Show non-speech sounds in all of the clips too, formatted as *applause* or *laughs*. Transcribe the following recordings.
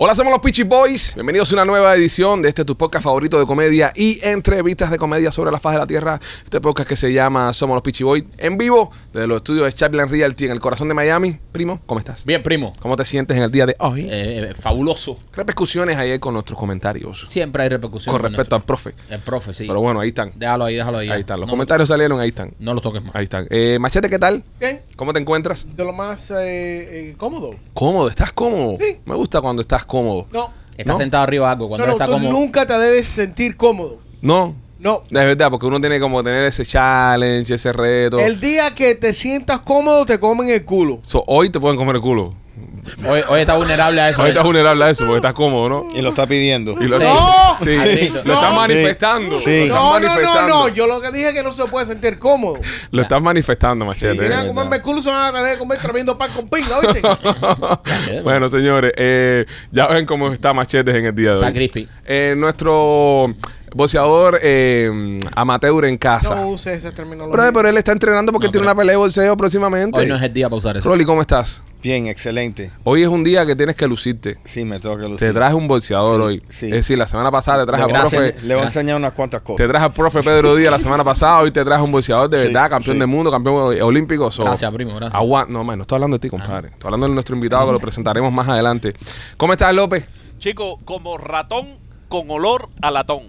Hola, somos los Peachy Boys. Bienvenidos a una nueva edición de este tu podcast favorito de comedia y entrevistas de comedia sobre la faz de la tierra. Este podcast que se llama Somos los Peachy Boys en vivo desde los estudios de Chapline Realty en el corazón de Miami. Primo, ¿cómo estás? Bien, primo. ¿Cómo te sientes en el día de hoy? Eh, eh, fabuloso. Repercusiones ayer con nuestros comentarios Siempre hay repercusiones. con respecto al profe. El profe, sí. Pero bueno, ahí están. Déjalo ahí, déjalo ahí. Ahí están. Los No- comentarios salieron, ahí están. No los toques más. Ahí están. Eh, Machete, ¿qué tal? Bien, ¿Cómo te encuentras? de lo más eh, eh, cómodo. Cómodo, ¿estás cómodo? Sí. Me gusta cuando estás cómodo. No, Está ¿No? sentado arriba de algo. Cuando no, no, está tú como. nunca te debes sentir cómodo. No, No. es verdad, porque uno tiene como tener ese challenge, ese reto. El día que te sientas cómodo, te comen el culo. So, hoy te pueden comer el culo. Hoy, hoy está vulnerable a eso. Hoy ¿eh? estás vulnerable a eso porque estás cómodo, ¿no? Y lo está pidiendo. Y lo, No. sí, Sí. lo estás No. manifestando. Sí. Lo estás No, no, no, manifestando. no. Yo lo que dije es que no se puede sentir cómodo. Lo estás manifestando, Si machete. verdad. comerme culo, se van a tener que comer tremendo pan con pinga, ¿viste? *laughs* bueno, señores, eh, ya ven cómo está Machetes en el día de hoy. Está crispy. Eh, nuestro boxeador eh, amateur en casa. no use esa terminología. Pero, pero él está entrenando porque No, tiene pero- una pelea de boxeo próximamente. Hoy no es el día para usar eso. Rolly, ¿cómo estás? Bien, excelente. Hoy es un día que tienes que lucirte. Sí, me toca lucir. Te traje un boxeador Sí, hoy. sí. Es decir, la semana pasada te traje al Gracias. profe. Le voy a enseñar unas cuantas cosas. Te traje al profe Pedro Díaz la semana pasada. Hoy te traje un boxeador de Sí, verdad, campeón sí. del mundo, campeón olímpico. So, Gracias, primo, gracias. agua- No, man, no estoy hablando de ti, compadre. Estoy hablando de nuestro invitado que lo presentaremos más adelante. ¿Cómo estás, López? Chico, como ratón con olor a latón.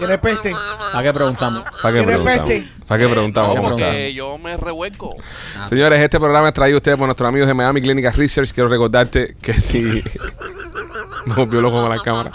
Tiene peste. ¿Para qué preguntamos? ¿Para qué Tiene preguntamos? peste. ¿Para qué preguntamos? ¿Para qué ¿Cómo? Porque yo me revuelco. Señores, este programa es traído a ustedes por nuestros amigos de Miami Clinic Research. Quiero recordarte que si. Me volvió loco con la cámara.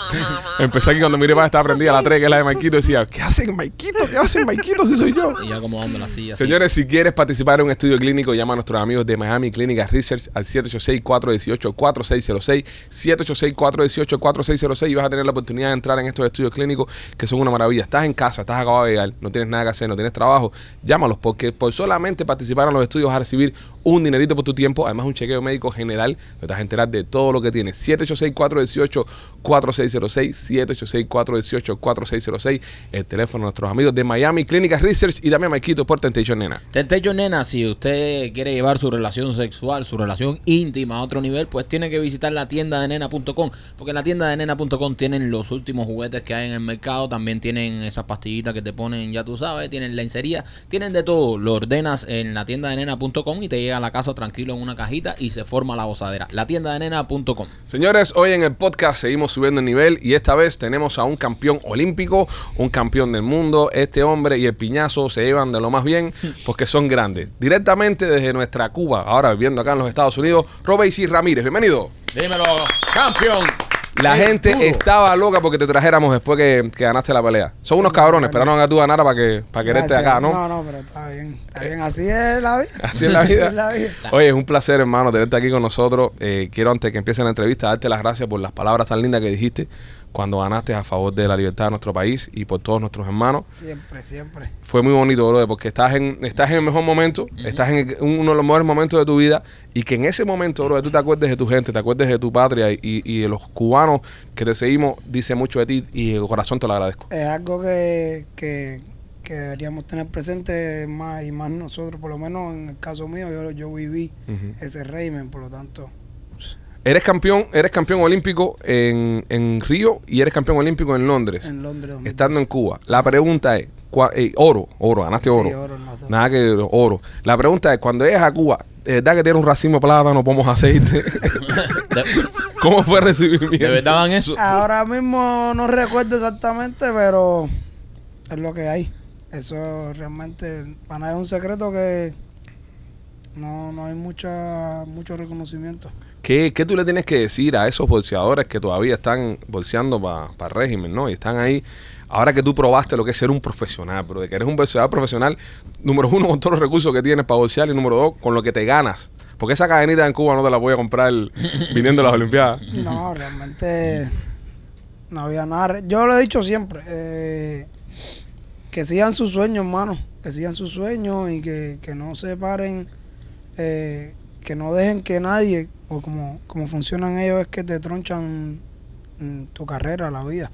Empecé aquí cuando miré para estaba prendida la 3, que es la de Maikito. Decía, ¿qué hacen Maikito? ¿Qué hacen Maikito si soy yo? Y yo acomodando la silla. así. Señores, si quieres participar en un estudio clínico, llama a nuestros amigos de Miami Clinic Research al 786-418-4606. 786-418-4606 y vas a tener la oportunidad de entrar en estos estudios clínicos que son una maravilla. Estás en casa, estás acabado de llegar, no tienes nada que hacer, no tienes trabajo, llámalos porque por solamente participar en los estudios a recibir un dinerito por tu tiempo, además un chequeo médico general, te vas a enterar de todo lo que tienes. 786-418-4606, 786-418-4606, el teléfono de nuestros amigos de Miami Clinic Research y también Maikito por Temptation Nena. Temptation Nena, si usted quiere llevar su relación sexual, su relación íntima a otro nivel, pues tiene que visitar la tienda de nena.com, porque en la tienda de nena.com tienen los últimos juguetes que hay en el mercado, también tienen esas pastillitas que te ponen, ya tú sabes, tienen lencería, tienen de todo, lo ordenas en la tienda de nena.com y te llega a la casa tranquilo en una cajita y se forma la gozadera. La tienda de nena.com. Señores, hoy en el podcast seguimos subiendo el nivel y esta vez tenemos a un campeón olímpico, un campeón del mundo. Este hombre y el piñazo se llevan de lo más bien porque son grandes. Directamente desde nuestra Cuba, ahora viviendo acá en los Estados Unidos, Robeysi Ramírez. Bienvenido. Dímelo, campeón. La Qué gente duro. estaba loca porque te trajéramos después que, que ganaste la pelea. Son unos cabrones, esperaron a que tú ganaras para que para quererte Gracias. acá, ¿no? No, no, pero está bien. Está bien, así es la vida. *laughs* Así es la vida. *laughs* Así es la vida. Oye, es un placer, hermano, tenerte aquí con nosotros. Eh, quiero, antes que empiece la entrevista, darte las gracias por las palabras tan lindas que dijiste cuando ganaste a favor de la libertad de nuestro país y por todos nuestros hermanos. Siempre, siempre. Fue muy bonito, brother, porque estás en, estás en el mejor momento, estás en el- uno de los mejores momentos de tu vida y que en ese momento, brother, tú te acuerdes de tu gente, te acuerdes de tu patria y, y de los cubanos que te seguimos, dice mucho de ti y de corazón te lo agradezco. Es algo que, que, que deberíamos tener presente más y más nosotros, por lo menos en el caso mío, yo, yo viví ese régimen, por lo tanto. Eres campeón, eres campeón olímpico en, en Río y eres campeón olímpico en Londres, En Londres. 2012. estando en Cuba. La pregunta es, cua- eh, oro, oro, ganaste Sí, oro. Nada que oro. La pregunta es, cuando llegas a Cuba, ¿de verdad que tiene un racimo de plátano, pomos aceite? *laughs* *laughs* ¿Cómo fue el recibimiento? de verdad eso. Ahora mismo no recuerdo exactamente, pero es lo que hay. Eso realmente, para nada es un secreto que no, no hay mucha, mucho reconocimiento. ¿Qué, qué tú le tienes que decir a esos bolseadores que todavía están bolseando para el régimen, ¿no? Y están ahí, ahora que tú probaste lo que es ser un profesional, pero de que eres un bolseador profesional, número uno, con todos los recursos que tienes para bolsear, y número dos, con lo que te ganas. Porque esa cadenita en Cuba no te la voy a comprar *laughs* viniendo a las Olimpiadas. No, realmente no había nada. Yo lo he dicho siempre, eh, que sigan sus sueños, hermano, que sigan sus sueños y que, que no se paren, eh, que no dejen que nadie, o como, como funcionan ellos, es que te tronchan tu carrera, la vida.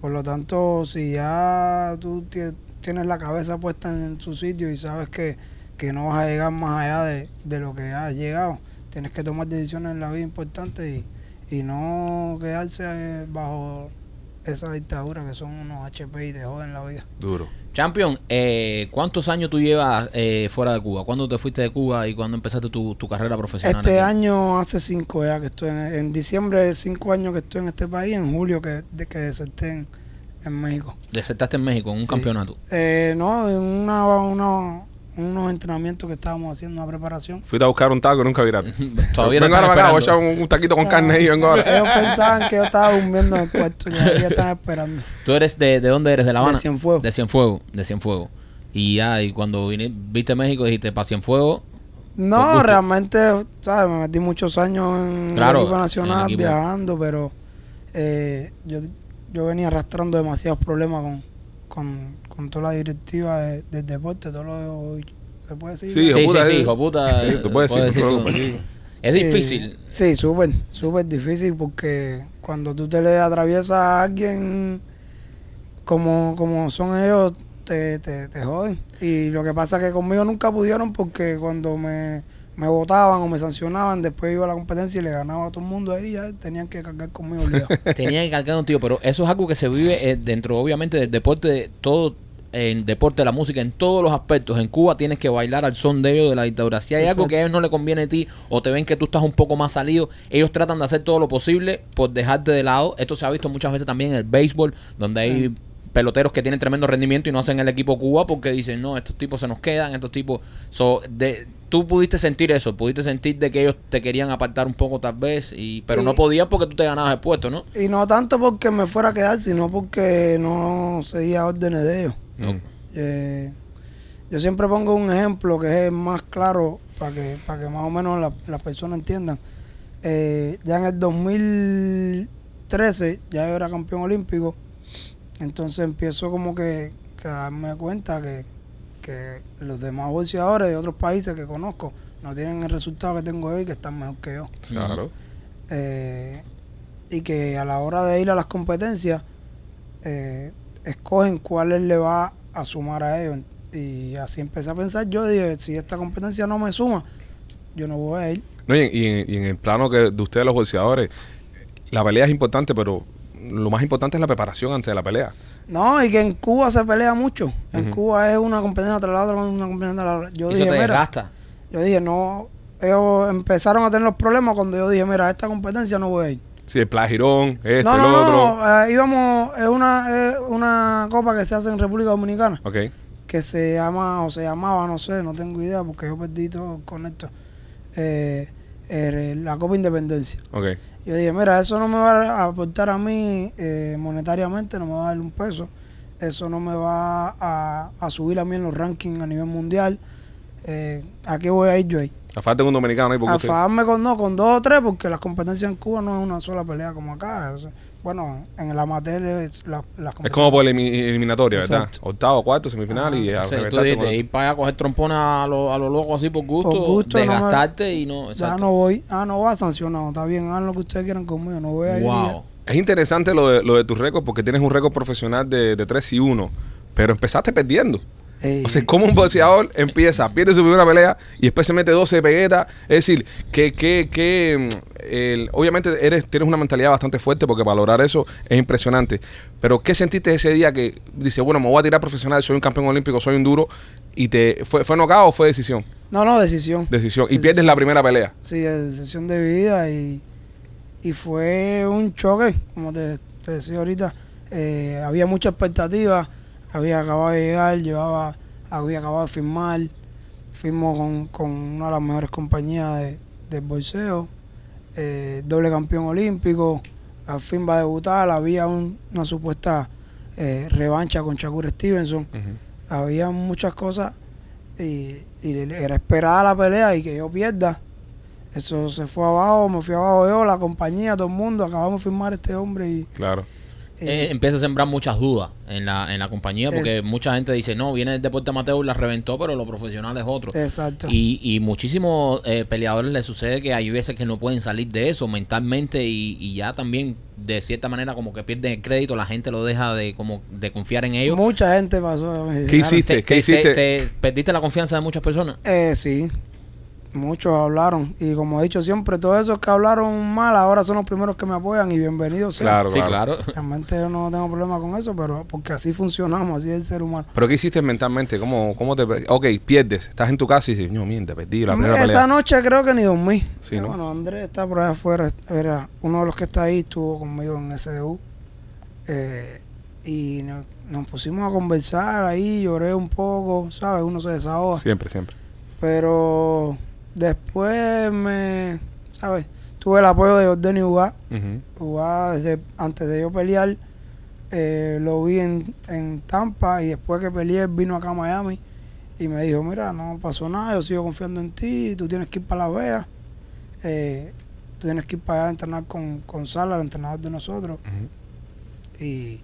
Por lo tanto, si ya tú tie- tienes la cabeza puesta en su sitio y sabes que, que no vas a llegar más allá de, de lo que has llegado, tienes que tomar decisiones en la vida importantes y, y no quedarse eh, bajo esa dictadura que son unos HP y te joden la vida. Duro. Champion, eh, ¿cuántos años tú llevas eh, fuera de Cuba? ¿Cuándo te fuiste de Cuba y cuándo empezaste tu, tu carrera profesional? Este aquí? año hace cinco ya que estoy en, en diciembre, cinco años que estoy en este país, en julio que, de que deserté en, en México. Desertaste en México en un Sí. campeonato. Eh, no, en una, una- unos entrenamientos que estábamos haciendo, una preparación. Fuiste a buscar un taco y nunca viraste. *laughs* Todavía no vengo ahora para acá, voy a esperando. echar un, un taquito con carne y vengo ahora. Ellos pensaban que yo estaba durmiendo en el cuarto y ya están esperando. ¿Tú eres de, de dónde eres? ¿De La Habana? De Cienfuegos. De Cienfuegos, de Cienfuegos. Y ya, y cuando vine- viste México dijiste, para Cienfuegos, No, realmente, ¿sabes? Me metí muchos años en Claro, el equipo nacional el equipo. viajando, pero eh, yo, yo venía arrastrando demasiados problemas con, con, con toda la directiva de- del deporte, todo lo se puede decir. Sí, Sí, puta, sí, hijo puta. *laughs* Sí, tú puedes decir, tú. aquí. Es Eh, difícil. sí, súper, súper difícil porque cuando tú te le atraviesas a alguien como, como son ellos, te, te, te joden. Y lo que pasa es que conmigo nunca pudieron porque cuando me, me votaban o me sancionaban, después iba a la competencia y le ganaba a todo el mundo ahí, ya tenían que cargar conmigo *laughs* obligado. Tenía que cargar un tío, pero eso es algo que se vive eh, dentro, obviamente, del deporte, de todo, en deporte, la música, en todos los aspectos. En Cuba tienes que bailar al son de ellos de la dictadura. Si hay algo que a ellos no le conviene a ti o te ven que tú estás un poco más salido, ellos tratan de hacer todo lo posible por dejarte de lado. Esto se ha visto muchas veces también en el béisbol, donde hay peloteros que tienen tremendo rendimiento y no hacen el equipo Cuba porque dicen, no, estos tipos se nos quedan, estos tipos... So, de, tú pudiste sentir eso, pudiste sentir de que ellos te querían apartar un poco tal vez, y pero no podías porque tú te ganabas el puesto, ¿no? y no tanto porque me fuera a quedar, sino porque no seguía órdenes de ellos. Mm. Eh, yo siempre pongo un ejemplo que es el más claro para que, para que más o menos la- las personas entiendan. Eh, ya en el 2013 ya yo era campeón olímpico, entonces empiezo como que, que a darme cuenta que, que los demás boxeadores de otros países que conozco no tienen el resultado que tengo yo y que están mejor que yo. Claro. Eh, y que a la hora de ir a las competencias eh, escogen cuáles le va a sumar a ellos. Y así empecé a pensar. Yo dije si esta competencia no me suma yo no voy a ir. No, y, en, y en- y en el plano que de ustedes los boxeadores, la pelea es importante, pero lo más importante es la preparación antes de la pelea. no y que en Cuba se pelea mucho. En. Cuba es una competencia tras la otra una competencia tras la otra. Yo y dije mira yo dije no ellos empezaron a tener los problemas cuando yo dije mira a esta competencia no voy a ir Sí, el plagirón, este, no el no otro. no eh, íbamos es una es una copa que se hace en República Dominicana Ok. que se llama o se llamaba, no sé, no tengo idea porque yo perdí todo con esto, eh, eh, la Copa Independencia. Ok. Yo dije, mira, eso no me va a aportar a mí eh, monetariamente, no me va a dar un peso, eso no me va a, a subir a mí en los rankings a nivel mundial. Eh, ¿A qué voy a ir yo ahí? A falta de un dominicano ahí porque A usted- fajarme con, no, con dos o tres, porque las competencias en Cuba no es una sola pelea como acá. o sea, bueno, en el amateur es la, las Es como por elimi- eliminatoria, ¿verdad? Exacto. Octavo, cuarto, semifinal y a Entonces, tú dijiste, con- ir para allá a coger trompona a lo, a lo loco así por gusto, Por gusto, no me- desgastarte y no... Ya exacto. no voy, ah, no va sancionado, está bien, hagan lo que ustedes quieran conmigo, no voy a ir. ya. Wow. Es interesante lo de, lo de tus récords porque tienes un récord profesional de, de 3 y 1, pero empezaste perdiendo. Eh, O sea, como un boxeador empieza, pierde su primera pelea y después se mete 12 peguetas. Es decir, que, que, que mm, el- obviamente eres, tienes una mentalidad bastante fuerte porque para lograr eso es impresionante. Pero ¿qué sentiste ese día que dice, bueno, me voy a tirar profesional, soy un campeón olímpico, soy un duro? ¿Y te fue, fue knockout o fue decisión? no, no, decisión. Decisión. Y Decisión. pierdes la primera pelea. Sí, de decisión de vida y, y fue un choque, como te, te decía ahorita. Eh, había mucha expectativa, había acabado de llegar, llevaba, había acabado de firmar, firmó con, con una de las mejores compañías de, del bolseo, eh, doble campeón olímpico, al fin va a debutar, había un- una supuesta eh, revancha con Shakur Stevenson, había muchas cosas y, y era esperada la pelea y que yo pierda. Eso se fue abajo, me fui abajo yo, la compañía, todo el mundo, acabamos de firmar este hombre y, Claro. Eh, empieza a sembrar muchas dudas en la, en la compañía porque Es- mucha gente dice, no, viene del deporte amateur, la reventó, pero lo profesional es otro. Exacto. Y, y muchísimos eh, peleadores les sucede que hay veces que no pueden salir de eso mentalmente y, y ya también de cierta manera como que pierden el crédito, la gente lo deja de como de confiar en ellos. Mucha gente pasó. ¿Qué "Claro, hiciste? Te- ¿Qué te- hiciste? te- te- ¿Perdiste la confianza de muchas personas? Eh, sí, muchos hablaron. Y como he dicho siempre, todos esos que hablaron mal ahora son los primeros que me apoyan y bienvenidos sean. Claro, sí, claro. Realmente yo no tengo problema con eso, pero porque así funcionamos, así es el ser humano. ¿Pero qué hiciste mentalmente? ¿Cómo, cómo te... Ok, pierdes. Estás en tu casa y dices, no, mierda, perdí la primera Esa pelea. noche creo que ni dormí. Sí, ¿no? Bueno, Andrés está por allá afuera. Era uno de los que está ahí, estuvo conmigo en SDU. Eh, y nos, nos pusimos a conversar ahí, lloré un poco, ¿sabes? Uno se desahoga. Siempre, siempre. Pero después me, ¿sabes? Tuve el apoyo de Jordani Ugá. Ujú. Ugá, desde, antes de yo pelear, eh, lo vi en, en Tampa y después que peleé vino acá a Miami y me dijo, mira, no pasó nada, yo sigo confiando en ti, tú tienes que ir para Las Vegas, eh, tú tienes que ir para allá a entrenar con, con Sala, el entrenador de nosotros. Y,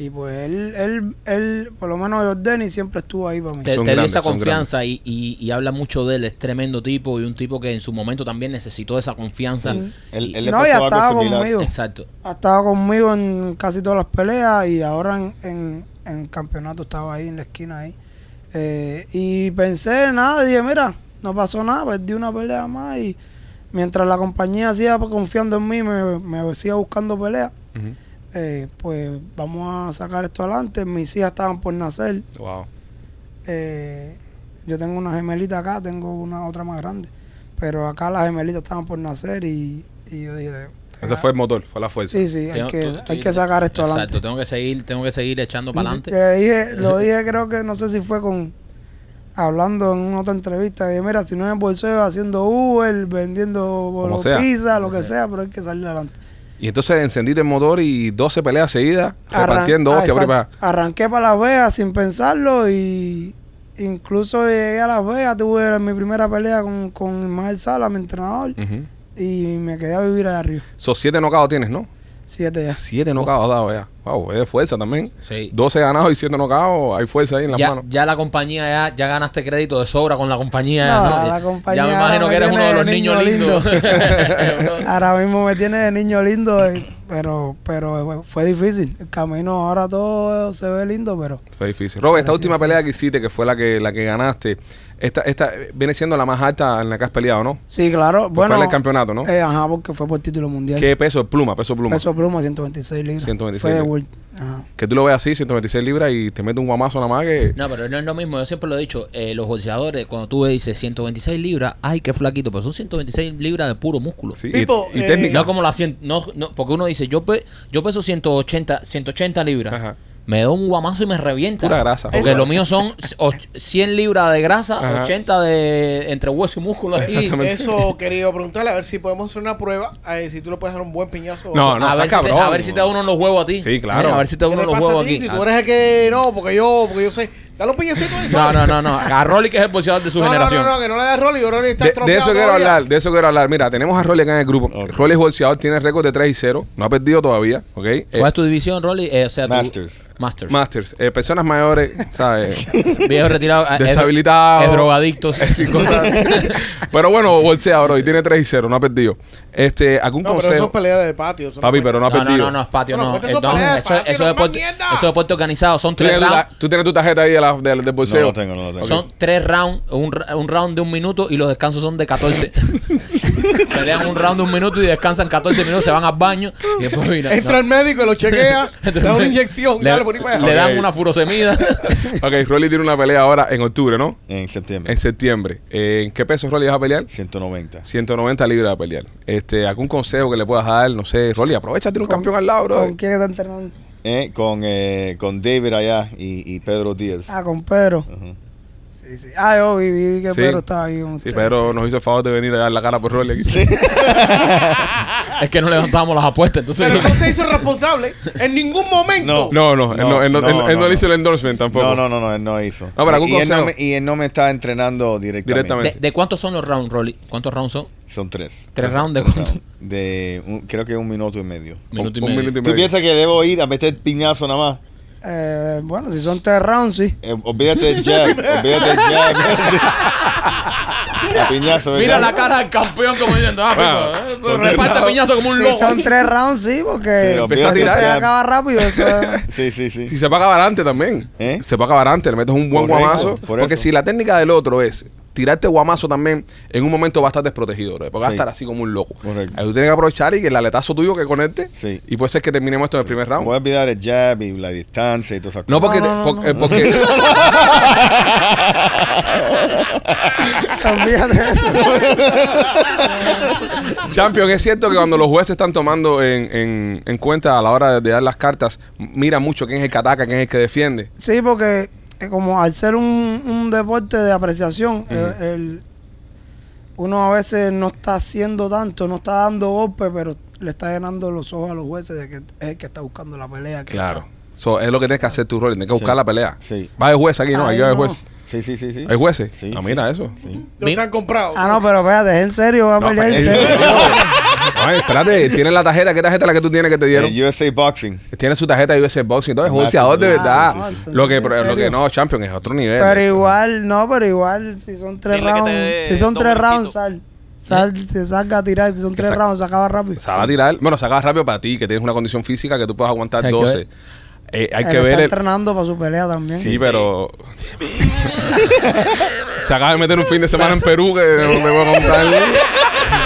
y pues él, él, él, por lo menos Jordani siempre estuvo ahí para mí. Te, dio esa confianza y, y, y habla mucho de él, es tremendo tipo y un tipo que en su momento también necesitó esa confianza. Sí. Él, él le no, algo estaba conmigo. Exacto. Ha estado conmigo en casi todas las peleas y ahora en, en, en campeonato estaba ahí en la esquina ahí. Eh, y pensé, nada, dije, mira, no pasó nada, perdí una pelea más y mientras la compañía siga confiando en mí, me, me siga buscando peleas, Ujú. Eh, pues vamos a sacar esto adelante. Mis hijas estaban por nacer. Wow. Eh, yo tengo una gemelita acá, tengo una otra más grande. Pero acá las gemelitas estaban por nacer y, y yo dije... Ese fue el motor, fue la fuerza. Sí, sí, hay Tengo- que, tú- tú- hay que sacar esto Exacto, adelante. tengo que seguir, tengo que seguir echando para adelante. Eh, dije- lo *laughs* dije, creo que no sé si fue con hablando en una otra entrevista. Que mira, si no es bolseo, haciendo Uber, vendiendo pizza, lo que sea, pero hay que salir adelante. Y entonces encendiste el motor y 12 peleas seguidas, Arran- repartiendo ah, hostia. Arranqué para Las Vegas sin pensarlo y incluso llegué a Las Vegas, tuve mi primera pelea con, con Ismael Sala, mi entrenador, y me quedé a vivir allá arriba. Esos 7 nocados tienes, ¿no? Siete ya. 7 nocados dados ya. Wow, es de fuerza también. Sí. 12 ganados y 7 nocados, hay fuerza ahí en las Ya, manos. ya la compañía, ya, ya ganaste crédito de sobra con la compañía. No, ¿no? la compañía ya me imagino que eres uno de los niños niño lindos. *laughs* *laughs* Ahora mismo me tiene de niño lindo, eh, pero pero fue difícil. El camino ahora todo se ve lindo, pero Fue difícil. Robert, esta última sí. pelea que hiciste, que fue la que la que ganaste, esta, esta eh, viene siendo la más alta en la que has peleado, ¿no? sí, claro. Pues Bueno, fue en el campeonato, ¿no? eh, ajá, porque fue por título mundial. ¿Qué peso? Pluma, peso pluma. Peso pluma, 126 libras. 126 Fue de. World. Ajá. Que tú lo veas así, 126 libras y te mete un guamazo nada más que... No, pero no es lo mismo. Yo siempre lo he dicho. eh, los boxeadores, cuando tú dices 126 libras, ay, qué flaquito. Pero son 126 libras de puro músculo. Sí, y, y eh, técnica. No como la 100. No, no, porque uno dice, yo, pe- yo peso 180, 180 libras. Ajá. Me da un guamazo y me revienta. Pura grasa. Porque lo mío son och- 100 libras de grasa, Ajá. 80 de entre hueso y músculo. Exactamente. Eso quería preguntarle a ver si podemos hacer una prueba, a ver si tú le puedes dar un buen piñazo. No, no, a, ver si te, cabrón. a ver si te da uno en los huevos a ti. Sí, claro. A ver si te da ¿Qué uno los pasa a huevos ti? aquí. Si tú eres el que no, porque yo, porque yo sé. Dale un piñacito ahí. No, no, no, no. A Rolly, que es el boxeador de su no, no, generación. no, no, que no le das Rolly, Rolly está De, de eso quiero todavía. hablar, de eso quiero hablar. Mira, tenemos a Rolly acá en el grupo. Rolly es boxeador, tiene récord de 3 y 0. No ha perdido todavía, ¿ok? Eh, ¿Cuál es tu división, Rolly? Eh, o sea, tu- Masters. Masters. Masters. Eh, personas mayores, ¿sabes? *laughs* Viejo retirado. eh, Deshabilitado. Es drogadictos. *laughs* *laughs* Pero bueno, bolseador hoy tiene 3 y 0, no ha perdido. Este, ¿algún No, pero eso consejo? es pelea de patio. no Papi, pero no ha No, no, perdido. no, no, es patio, No, eso de patio, es deporte, más mierda. eso es deporte organizado. Son ¿Tú tres rounds. tú tienes tu tarjeta ahí de la- del, del bolseo. No lo tengo, no lo tengo. Son tres rounds, un, un round de un minuto y los descansos son de 14. *laughs* Pelean un round de un minuto y descansan 14 minutos, se van al baño y después mira. Entra no. el médico, lo chequea, *laughs* le da una inyección, le, dale por ahí para allá. le dan Ok. una furosemida. *laughs* Ok, Rolly tiene una pelea ahora en octubre, ¿no? En septiembre. En septiembre. Eh, ¿En qué peso Rolly vas a pelear? 190. 190 libras a pelear. Este, ¿Algún consejo que le puedas dar? No sé, Rolly, aprovecha, tiene un campeón al lado, bro. ¿Con quién está entrenando? Eh, con, eh, con David allá y, y Pedro Díaz. Ah, con Pedro. Sí, sí. Ah, yo vi, vi que Sí. Pedro estaba ahí con Sí, Pedro sí. nos hizo el favor de venir a dar la cara por Rolly aquí. *laughs* Es que no levantábamos las apuestas, entonces. Pero no se hizo responsable en ningún momento. No, no, él no, él no, él- él no le hizo el endorsement tampoco. No, no, no, no, él no hizo. No, pero algún y, él no me, y él no me está entrenando directamente. Directamente. ¿De, de cuántos son los rounds, Rolly? ¿Cuántos rounds son? Son tres. ¿Tres rounds de cuánto? De, un- creo que un minuto y medio. Minuto y Un medio. minuto y ¿Tú medio. piensas que debo ir a meter piñazo nada más? Eh, bueno, si son tres rounds, sí. Eh, olvídate del jab, olvídate del jab. *laughs* a piñazo. Mira la cara del campeón como diciendo, ah, pico, eh, reparte piñazo como un Si loco. son tres rounds, sí, porque Sí, empieza a eso tirar se acaba rápido. Eso es- *laughs* Sí, sí, sí. Si se paga adelante también. ¿Eh? Se paga adelante, le metes un buen Correcto, guamazo. por porque si la técnica del otro es tirarte guamazo también, en un momento va a estar desprotegido, bro, porque va a Sí. estar así como un loco. Correcto. Ahí tú tienes que aprovechar y que el aletazo tuyo que conecte. Sí. Y puede ser que terminemos esto en el primer round. Voy a olvidar el jab y la distancia y todas esas No, cosas. porque. No, no, por- no, eh, no. porque *laughs* Olvídate de eso. Champion, es cierto que cuando los jueces están tomando en, en- en cuenta a la hora de, dar las cartas, mira mucho quién es el que ataca, quién es el que defiende. Sí, porque como al ser un, un deporte de apreciación, el- uno a veces no está haciendo tanto, no está dando golpes, pero le está llenando los ojos a los jueces de que es el que está buscando la pelea. que Claro. está- So, es lo que tienes que hacer tu rol, tienes que buscar Sí. la pelea. Sí. Va de juez aquí, ¿no? Ay, Aquí va de no. Sí, sí, sí, sí. ¿Hay jueces? Sí, ah, sí. mira eso. Sí. No están comprados. Ah, no, pero espérate, ¿es en serio? ¿Va a pelear en en serio? serio. Ay, espérate, tiene la tarjeta. ¿Qué tarjeta es la que tú tienes que te dieron? El USA Boxing. Tiene su tarjeta de US Boxing. Entonces, es boxeador de verdad. Ah, no, lo, que, ¿en pero lo que no, Champion es otro nivel. Pero igual, no, pero igual, si son tres Dile rounds, si son tres rounds, sal, sal, se salga a tirar, si son tres rounds, se acaba rápido. Se va a tirar. Bueno, se acaba rápido para ti, que tienes una condición física que tú puedes aguantar Hay que 12. Eh, hay Él que está ver el. entrenando para su pelea también. Sí, pero. se acaba de meter un fin de semana en Perú que no te voy a contar.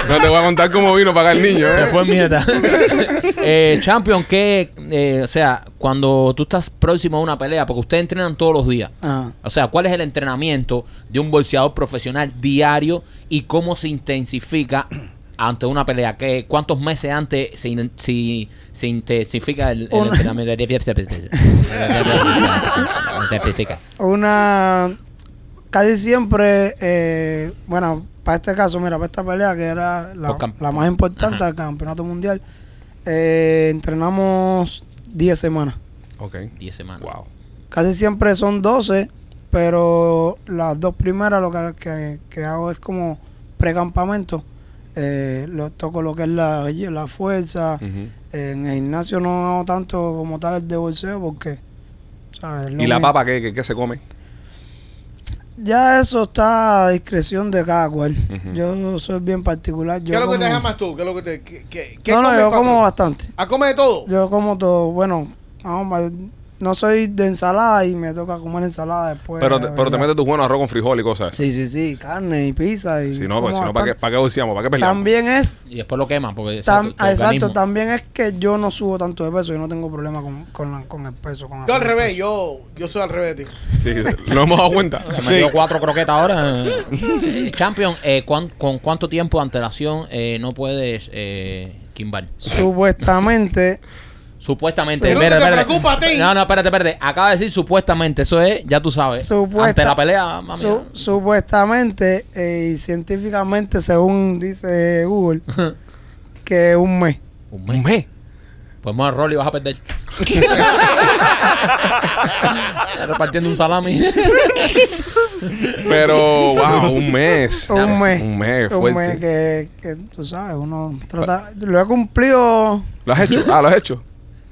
No te voy a contar cómo vino a pagar el niño, ¿eh? Se fue mi jeta. *laughs* eh, Champion, que, eh, o sea, cuando tú estás próximo a una pelea, porque ustedes entrenan todos los días. Ah. O sea, ¿cuál es el entrenamiento de un bolseador profesional diario y cómo se intensifica ante una pelea? ¿Qué, ¿Cuántos meses antes se, in- si- se intensifica el, el entrenamiento? Intensifica. Una. Casi siempre, eh, bueno, para este caso, mira, para esta pelea que era la, más importante Ajá. del campeonato mundial, eh, entrenamos 10 semanas. Ok. 10 semanas. Wow. Casi siempre son 12, pero las dos primeras lo que, que- que hago es como precampamento. Eh, lo toco lo que es la, la fuerza. Ujú. En el gimnasio no hago tanto como tal de bolseo porque... ¿Y la papa qué, qué, qué se come? Ya eso está a discreción de cada cual. Ujú. Yo soy bien particular. Yo ¿Qué es lo que te como- llamas tú? ¿Qué es lo que te.? ¿Qué, qué, qué No, no, comes, yo papi? como bastante. ¿Ah, come de todo? Yo como todo. Bueno, vamos, no soy de ensalada y me toca comer ensalada después. Pero, te, pero te metes tus buenos arroz con frijol y cosas. Sí, sí, sí, carne y pizza. Y Si no, pues, si no ¿para qué, para qué bolseamos? ¿Para qué peleamos? También es, Y después lo queman porque tam- tu exacto, organismo- también es que yo no subo tanto de peso. Yo no tengo problema con, con, la- con el peso. Con Yo al revés, peso. yo, yo soy al revés, tío. Sí, lo hemos dado cuenta. *laughs* Se me dio cuatro croquetas ahora. *laughs* Champion, eh, ¿cuán- ¿con cuánto tiempo de antelación eh, no puedes eh, quimbar? Supuestamente, *laughs* Supuestamente. Sí. ¿No espérate, te espérate. preocupa a ti? No, no, espérate, espérate. Acaba de decir supuestamente. Eso es, ya tú sabes. Supuesta- Ante la pelea, mami. su- supuestamente eh, y científicamente, según dice Google, *laughs* que un mes. Un mes. Un mes. Pues más rol y vas a perder. *laughs* Repartiendo un salami. Pero, wow, un mes. Un mes. Un mes, Un fuerte. mes que, que tú sabes, uno trata. Lo he cumplido. ¿Lo has hecho? Ah, lo has hecho.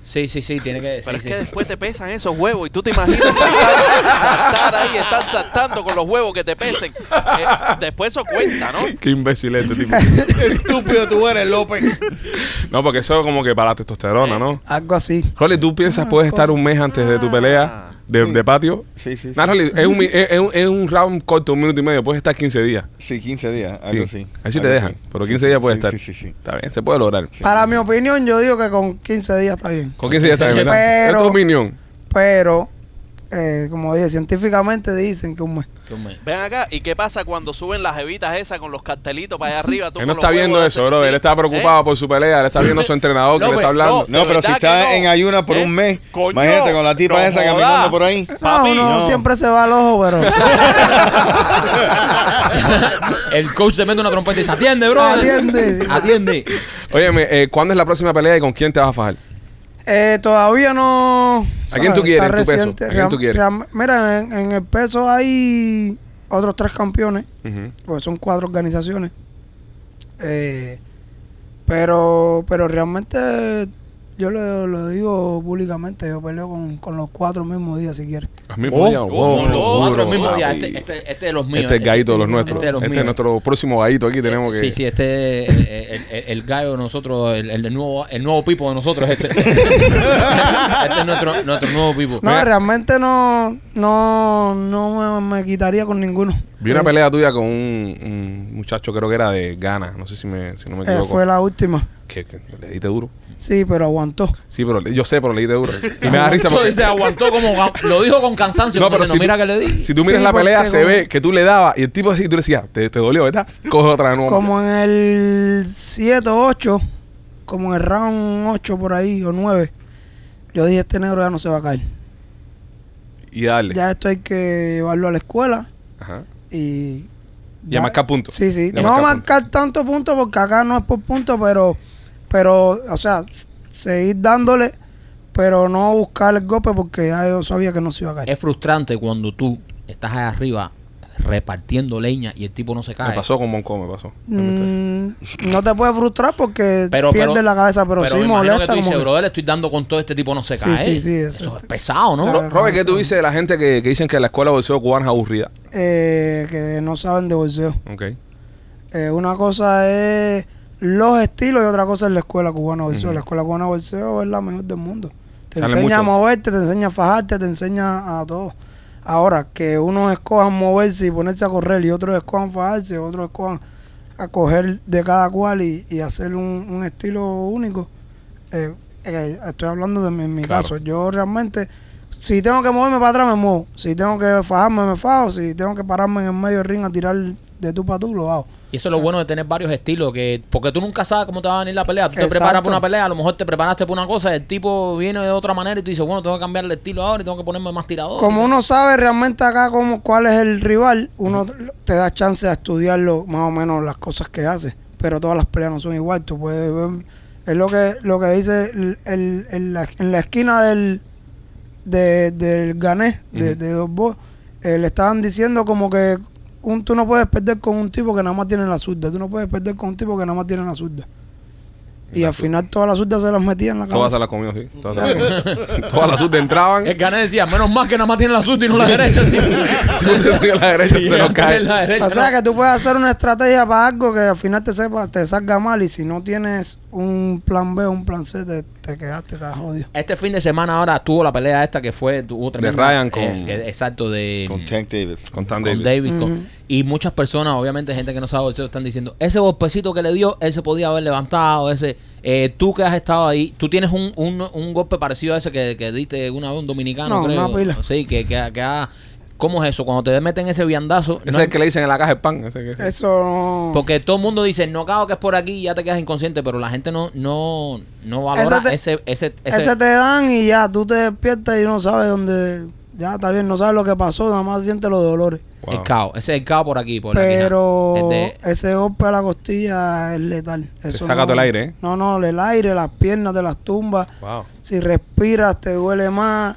Sí, sí, sí, tiene que Pero sí, es que sí. después te pesan esos huevos y tú te imaginas saltar, saltar ahí, estar saltando con los huevos que te pesen. Eh, después eso cuenta, ¿no? Qué imbécil este tipo. *laughs* Estúpido tú eres, López. No, porque eso es como que para la testosterona, ¿no? Algo así. Rolly, ¿tú piensas puedes estar un mes antes de tu pelea de, Sí. de patio? Sí, sí. Sí, es un, es, es un, es un round corto, un minuto y medio. Puedes estar 15 días. Sí, 15 días, algo Sí. así. Ahí sí te dejan. Pero Sí, 15 sí, días puede sí, estar. Sí, sí, sí. Está bien, se puede lograr. Sí. Para mi opinión, yo digo que con 15 días está bien. Con 15 días está bien, ¿verdad? Pero- Es tu opinión. Pero, eh, como dije, científicamente dicen que un mes. Ven acá, ¿y qué pasa cuando suben las evitas esas con los cartelitos para allá arriba? tú Él no con está los viendo huevos eso, bro. Él está preocupado ¿Eh? por su pelea. Él está viendo a su *laughs* entrenador que No, le está pues, hablando. No, ¿De pero si verdad que está no? en ayuna por ¿Eh? un mes, Coño, imagínate con la tipa no esa joda. caminando por ahí. Papi, no, uno no. siempre se va al ojo, pero. *laughs* El coach se mete una trompeta y dice, atiende, bro. Atiende. Atiende. Óyeme, eh, ¿cuándo es la próxima pelea y con quién te vas a fajar? Eh, todavía no. ¿A quién tú quieres tu peso? ¿A quién tú quieres? mira, en, en el peso hay otros tres campeones, Ujú. porque son cuatro organizaciones. Eh, pero, pero realmente yo lo, lo digo públicamente, yo peleo con, con los cuatro mismos días si quieres. Oh, los duro, cuatro mismos días. Este, este, este de los míos. Este es el gallito de los nuestros. este los Este es míos. nuestro próximo gallito aquí. Tenemos que. Sí, sí, este es el, el, el- el gallo de nosotros, el, el nuevo, el nuevo pipo de nosotros es este. *laughs* este es nuestro, nuestro nuevo pipo. No, Mira. realmente no, no, no me, me quitaría con ninguno. Vi una Eh, pelea tuya con un, un muchacho, creo que era de Ghana. No sé si, me, si no me eh, equivoco. fue la última. Que, que le diste duro. Sí, pero aguantó. Sí, pero yo sé, pero le diste duro. *laughs* Y me da risa porque. dice, aguantó como lo dijo con cansancio. No, pero si mira tú- que le di. Si tú miras Sí, la pelea, porque se como- ve que tú le dabas y el tipo así, tú le decías, te, te dolió, ¿verdad? Coge otra de nuevo. Como en el 7 o 8, como en el round 8 por ahí o 9, yo dije, este negro ya no se va a caer. Y darle. Ya esto hay que llevarlo a la escuela Ajá. y... Y a marcar puntos. Sí, sí. Y a No marcar marcar tanto puntos porque acá no es por puntos, pero, pero, o sea, seguir dándole, pero no buscar el golpe porque ya yo sabía que no se iba a caer. Es frustrante cuando tú estás ahí arriba repartiendo leña y el tipo no se Me cae. pasó con Monco, me pasó. Mm, no te puedes frustrar porque Pero, pierdes pero- la cabeza, pero, sí me molesta. que tú dices, que- brother, estoy dando con todo este tipo no se Sí, cae. sí, sí, Eso eso- es pesado, ¿no? Claro. Ro- Robert, ¿qué tú dices de la gente que, que dicen que la escuela de boxeo cubana es aburrida? eh, que no saben de boxeo. Ok. Eh, una cosa es los estilos y otra cosa es la escuela cubana. Ujú. La escuela cubana de boxeo es la mejor del mundo. Te Sale enseña mucho. a moverte, te enseña a fajarte, te enseña a todo. Ahora, que unos escojan moverse y ponerse a correr y otros escojan fajarse, otros escojan a coger de cada cual y, y hacer un, un estilo único. eh, eh, estoy hablando de mi, mi Claro. caso. Yo realmente, si tengo que moverme para atrás, me muevo. Si tengo que fajarme, me fajo. Si tengo que pararme en el medio del ring a tirar de tú para tú, lo hago. Y eso es lo bueno de tener varios estilos, que porque tú nunca sabes cómo te va a venir la pelea. Tú te Exacto. preparas para una pelea, a lo mejor te preparaste para una cosa, el tipo viene de otra manera y tú dices, bueno, tengo que cambiar el estilo ahora y tengo que ponerme más tirador. Como uno sabe realmente acá cómo, cuál es el rival, uno te da chance a estudiarlo más o menos las cosas que hace. Pero todas las peleas no son igual. Tú puedes ver, es lo que lo que dice el, el- en, la, en la esquina del de, del gané de, de dos Boys, eh, le estaban diciendo como que un, tú no puedes perder con un tipo que nada más tiene la zurda. Tú no puedes perder con un tipo que nada más tiene la zurda. Y al final todas las zurdas se las metían en la Todas cabeza. se las comió, sí. Todas, se las *laughs* comió. Todas las subs entraban. El gané decía, menos mal que nada más tiene la surta y no la derecha. Sí. *laughs* Si uno se la derecha, Sí, se nos *laughs* cae. la derecha, O sea no. que tú puedes hacer una estrategia para algo que al final te sepa, te salga mal y si no tienes un plan B o un plan C te, te quedaste, te jodido. Este fin de semana ahora tuvo la pelea esta que fue tuvo tremenda- Ryan con- eh, que- exacto de Con Tank Davis. Con Tan con Davis. Davis, con- Ujú. y muchas personas obviamente gente que no sabe boxeo están diciendo ese golpecito que le dio él se podía haber levantado ese eh, tú que has estado ahí tú tienes un, un, un golpe parecido a ese que, que diste una vez un dominicano No, creo una pila. sí que, que, que ha- ¿cómo es eso? cuando te meten ese viandazo Ese no es el que le dicen en la caja de pan. Ese que, Eso no... porque todo el mundo dice no cago que es por aquí y ya te quedas inconsciente pero la gente no no no valora Ese te- ese ese, ese, Ese te dan y ya, tú te despiertas y no sabes dónde... Ya está bien, no sabes lo que pasó, nada más sientes los dolores. Wow. el caos ese es el caos por aquí por. Pero de- ese golpe a la costilla es letal. Eso saca no- todo el aire, ¿eh? No, no, el aire, las piernas de las tumbas. Wow. Si respiras, te duele más.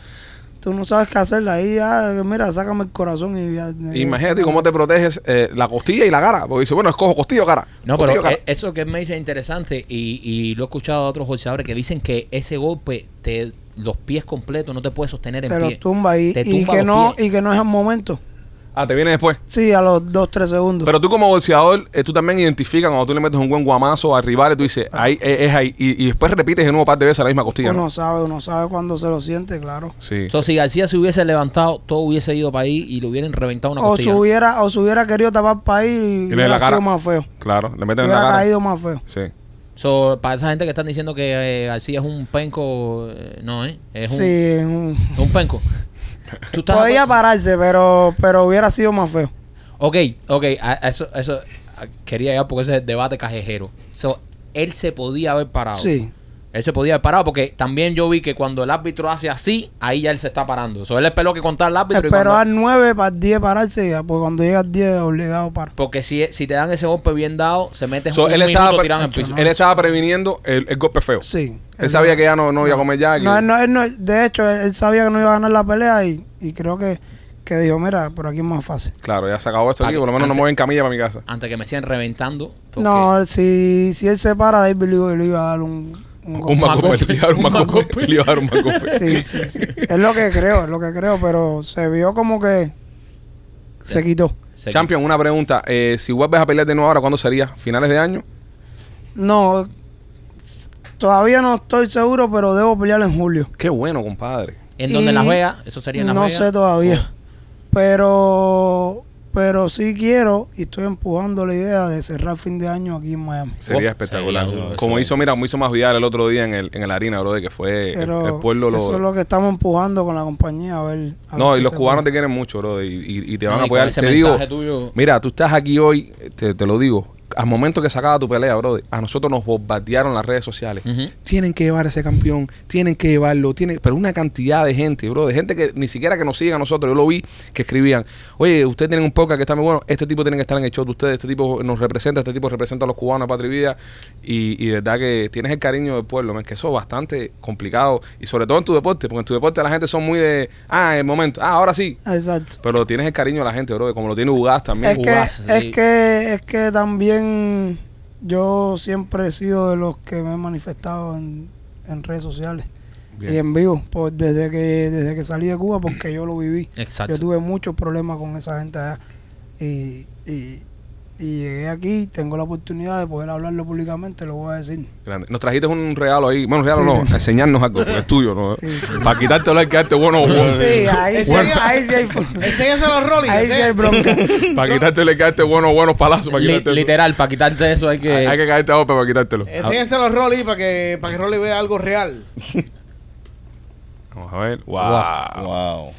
Tú no sabes qué hacer. Ahí ya, mira, sácame el corazón y ya. Imagínate cómo te proteges eh, la costilla y la cara. Porque dice, bueno, escojo costilla o cara. No, Costilla pero cara. eh, eso que me dice interesante y, y lo he escuchado de otros boxeadores que dicen que ese golpe te los pies completos no te puedes sostener en te pie. los tumba y, Te y que los no pies. y que no es al momento. Ah, te viene después. Sí, a los 2, 3 segundos. Pero tú como boxeador, eh, tú también identificas cuando tú le metes un buen guamazo al rival y tú dices, ahí eh, es ahí. Y, y después repites de nuevo par de veces la misma costilla, uno ¿no? sabe, uno sabe cuando se lo siente, claro. Sí. Entonces, si García se hubiese levantado, todo hubiese ido para ahí y le hubieran reventado una O costilla. se hubiera, o se hubiera querido tapar para ir y, le hubiera la cara. sido más feo. Claro, le meten en la Hubiera cara. caído más feo. Sí. So, para esa gente que están diciendo que eh, García es un penco, eh, no, ¿eh? Es un, Sí, un- es un penco. *laughs* ¿Tú estás de podía acuerdo? pararse, pero, pero hubiera sido más feo. Ok, ok, a- a eso, eso a- quería ya porque ese es el debate callejero. So, él se podía haber parado. Sí. Él se podía haber parado porque también yo vi que cuando el árbitro hace así, ahí ya él se está parando. Eso él esperó que contar el árbitro. y Espero cuando- al 9 para el 10 pararse, ya, porque cuando llega al 10 obligado para. porque si, si te dan ese golpe bien dado, se mete So, un él, minuto estaba, pre- tirado en el piso. no, él estaba previniendo el, el golpe feo. Sí. Él sabía que ya no, no iba a comer ya. No, él no, él no- de hecho, él sabía que no iba a ganar la pelea y, y creo que, que dijo, mira, por aquí es más fácil. Claro, ya se acabó esto aquí. Por lo menos no me voy en camilla para mi casa. Antes que me sigan reventando. porque- No, si, si él se para, David le iba, le iba a dar un... un Un golpe. golpe. Le iba a dar un golpe. Le iba a dar un más golpe. Sí, sí, sí. Es lo que creo, es lo que creo, pero se vio como que se quitó. se- Champion, una pregunta. Eh, si vuelves a pelear de nuevo ahora, ¿cuándo sería? ¿Finales de año? No, todavía no estoy seguro, pero debo pelear en julio. Qué bueno, compadre. ¿En dónde? Y- ¿En Las Vegas? ¿Eso sería en Las No sé todavía. Oh. Pero pero sí quiero y estoy empujando la idea de cerrar fin de año aquí en Miami. Sería Oh, espectacular. sería duro, como hizo, mira, como hizo más viral el otro día en el, en el harina, bro, de que fue el, Pero el pueblo lo. eso es lo que estamos empujando con la compañía a ver. a No, ver y los cubanos te quieren mucho, bro, y, y- y te No, van a apoyar. ese Te digo, tuyo- mira, tú estás aquí hoy, te, te lo digo, al momento que sacaba tu pelea, bro, a nosotros nos bombardearon las redes sociales. Tienen que llevar a ese campeón, tienen que llevarlo, tienen, pero una cantidad de gente, bro, de gente que ni siquiera que nos siga a nosotros, yo lo vi, que escribían, oye, ustedes tienen un podcast que está muy bueno, este tipo tiene que estar en el show de ustedes, este tipo nos representa, este tipo representa a los cubanos de Patria y Vida, y, y de verdad que tienes el cariño del pueblo, man, que eso es bastante complicado, y sobre todo en tu deporte, porque en tu deporte la gente son muy de, ah, el momento, ah, ahora sí, Exacto. pero tienes el cariño de la gente, bro, como lo tiene Ugas también. Es que, sí. es que es que también yo siempre he sido de los que me he manifestado en, en redes sociales Bien. y en vivo, pues desde que desde que salí de Cuba porque yo lo viví. Exacto. Yo tuve muchos problemas con esa gente allá y, y, y llegué aquí, tengo la oportunidad de poder hablarlo públicamente, lo voy a decir. Grande. Nos trajiste un regalo ahí. Bueno, regalo Sí. no, enseñarnos algo, porque es tuyo, ¿no? *laughs* Sí. Para quitártelo hay que darte bueno, bueno. Sí, ahí, sí, Bueno. ahí sí hay, Enséñase los Rolling. ahí sí hay bronca. *laughs* Para quitártelo hay que darte buenos, buenos palazos. Para Li- literal, para quitarte eso hay que... Hay, hay que caerte a para quitártelo. Enséñase los Rolling para que, para que Rolly vea algo real. Vamos a ver. Wow. Wow.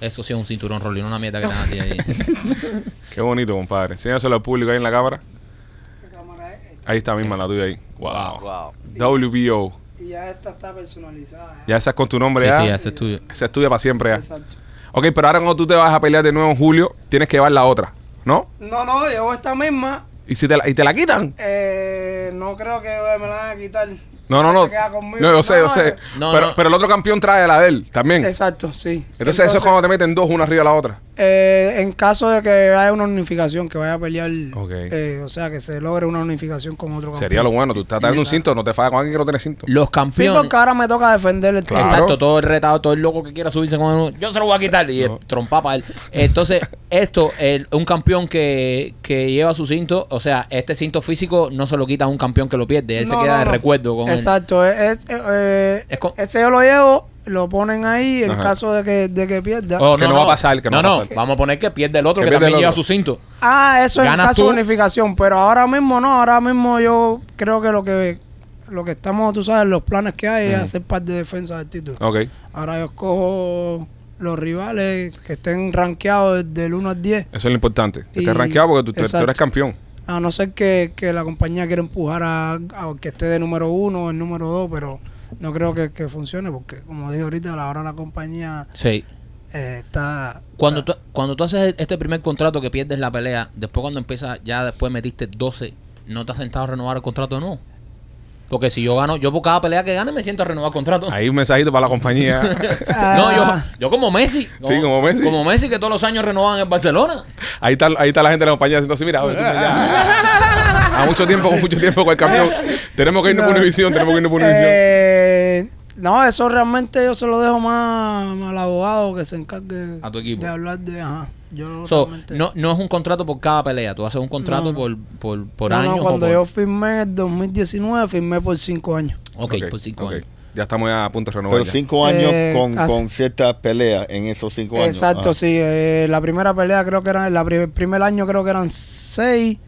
Eso sí es un cinturón rolling, una mierda que ti ahí. *laughs* Qué bonito, compadre. Enséñaselo al público ahí en la cámara. Ahí está misma la tuya ahí. Wow. Wow. WBO. Y ya esta está personalizada. Ya esa es con tu nombre sí, ya. sí, es. Esa es tuya para siempre ya. Exacto. Ok, pero ahora cuando tú te vas a pelear de nuevo en julio, tienes que llevar la otra, ¿no? No, no, llevo esta misma. Y si te la, y te la quitan. Eh, no creo que me la van a quitar. No, no, no. Se queda conmigo. No, yo sé, No, yo sé. no, pero, no. pero el otro campeón trae la de él también. Exacto, sí. Entonces, eso es cuando te meten dos, una arriba de la otra. Eh, en caso de que haya una unificación, que vaya a pelear, eh, o sea, que se logre una unificación con otro Sería lo bueno. Tú estás dando un cinto, no te fallas con alguien que no tiene cinto. Los Sí, campeones... porque ahora me toca defender el Claro. Exacto, todo el retado, todo el loco que quiera subirse con él, yo se lo voy a quitar y No. trompa para él. Entonces, *laughs* esto, el- un campeón que, que lleva su cinto, o sea, este cinto físico no se lo quita a un campeón que lo pierde, él se queda no, de recuerdo con él. Exacto. Es, es- eh, Es con- ese yo lo llevo, lo ponen ahí en Ajá. caso de que, de que pierda. Oh, Que no va a pasar, que no va a pasar. vamos a poner que pierde el otro Que que, pierde también lleva su cinto. Ah, eso en Ganas caso tú. de unificación, pero ahora mismo no, ahora mismo yo creo que lo que lo que estamos, tú sabes, los planes que hay es hacer parte de defensa del título. Ok. Ahora yo escojo los rivales que estén rankeados del 1 al 10, Eso es lo importante. Que estés Y- rankeado porque tú, tú- eres campeón. a no ser que, que la compañía quiera empujar a, a que esté de número 1 o el número 2, pero no creo que, que funcione porque, como dije ahorita, a la hora la compañía Sí. eh, está... Cuando tú, cuando tú haces este primer contrato que pierdes la pelea, después cuando empiezas, ya después metiste 12, ¿no te has sentado a renovar el contrato no? Porque si yo gano, yo por cada pelea que gane me siento a renovar el contrato. Ahí un mensajito para la compañía. *laughs* No, yo, yo como Messi. Sí, como Messi. Como Messi que todos los años renovan en Barcelona. ahí, está, ahí está la gente de la compañía haciendo así. Mira, oye, tú ya. A mucho tiempo, con mucho tiempo con el campeón. Tenemos que irnos por. Univisión. Tenemos que irnos por Univisión. Eh, no, eso realmente yo se lo dejo más, más al abogado que se encargue A tu equipo. de hablar de... Ajá, yo So, realmente- no, no es un contrato por cada pelea. Tú haces un contrato No, no. por, por, por No, no, año. o cuando por- yo firmé en 2019, firmé por 5 años. Ok, por cinco años. Ya estamos ya a punto de renovar. Pero cinco años Eh, con, con ciertas peleas en esos cinco años. Exacto, Ah. sí. eh, la primera pelea creo que era, la el primer año creo que eran 6,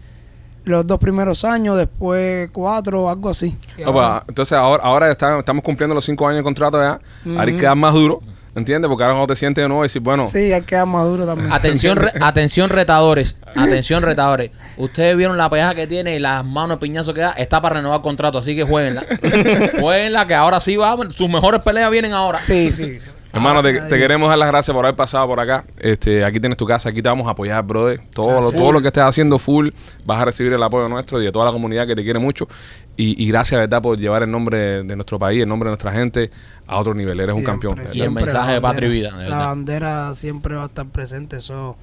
los dos primeros años, después 4, algo así. No, pues, ahora- entonces ahora, ahora está- estamos cumpliendo los cinco años de contrato ya. Ahora hay que Ujú. quedar más duro. ¿Entiendes? Porque ahora cuando te sientes de nuevo y decir, bueno, Sí, hay que quedar maduro también. Atención, re- *laughs* atención retadores, *laughs* atención retadores. Ustedes vieron la peaja que tiene y las manos de piñazo que da, está para renovar contrato, así que jueguenla. *laughs* jueguenla, que ahora sí va, sus mejores peleas vienen ahora. Sí, sí. Hermano, te, queremos dar las gracias por haber pasado por acá. Este, aquí tienes tu casa, aquí te vamos a apoyar, brother. Todo, lo, todo lo que estés haciendo full, vas a recibir el apoyo nuestro y de toda la comunidad que te quiere mucho. Y, y gracias, verdad, por llevar el nombre de nuestro país, el nombre de nuestra gente a otro nivel. Eres un campeón. Y el mensaje la de patria y bandera- vida, La verdad. bandera siempre va a estar presente. Eso.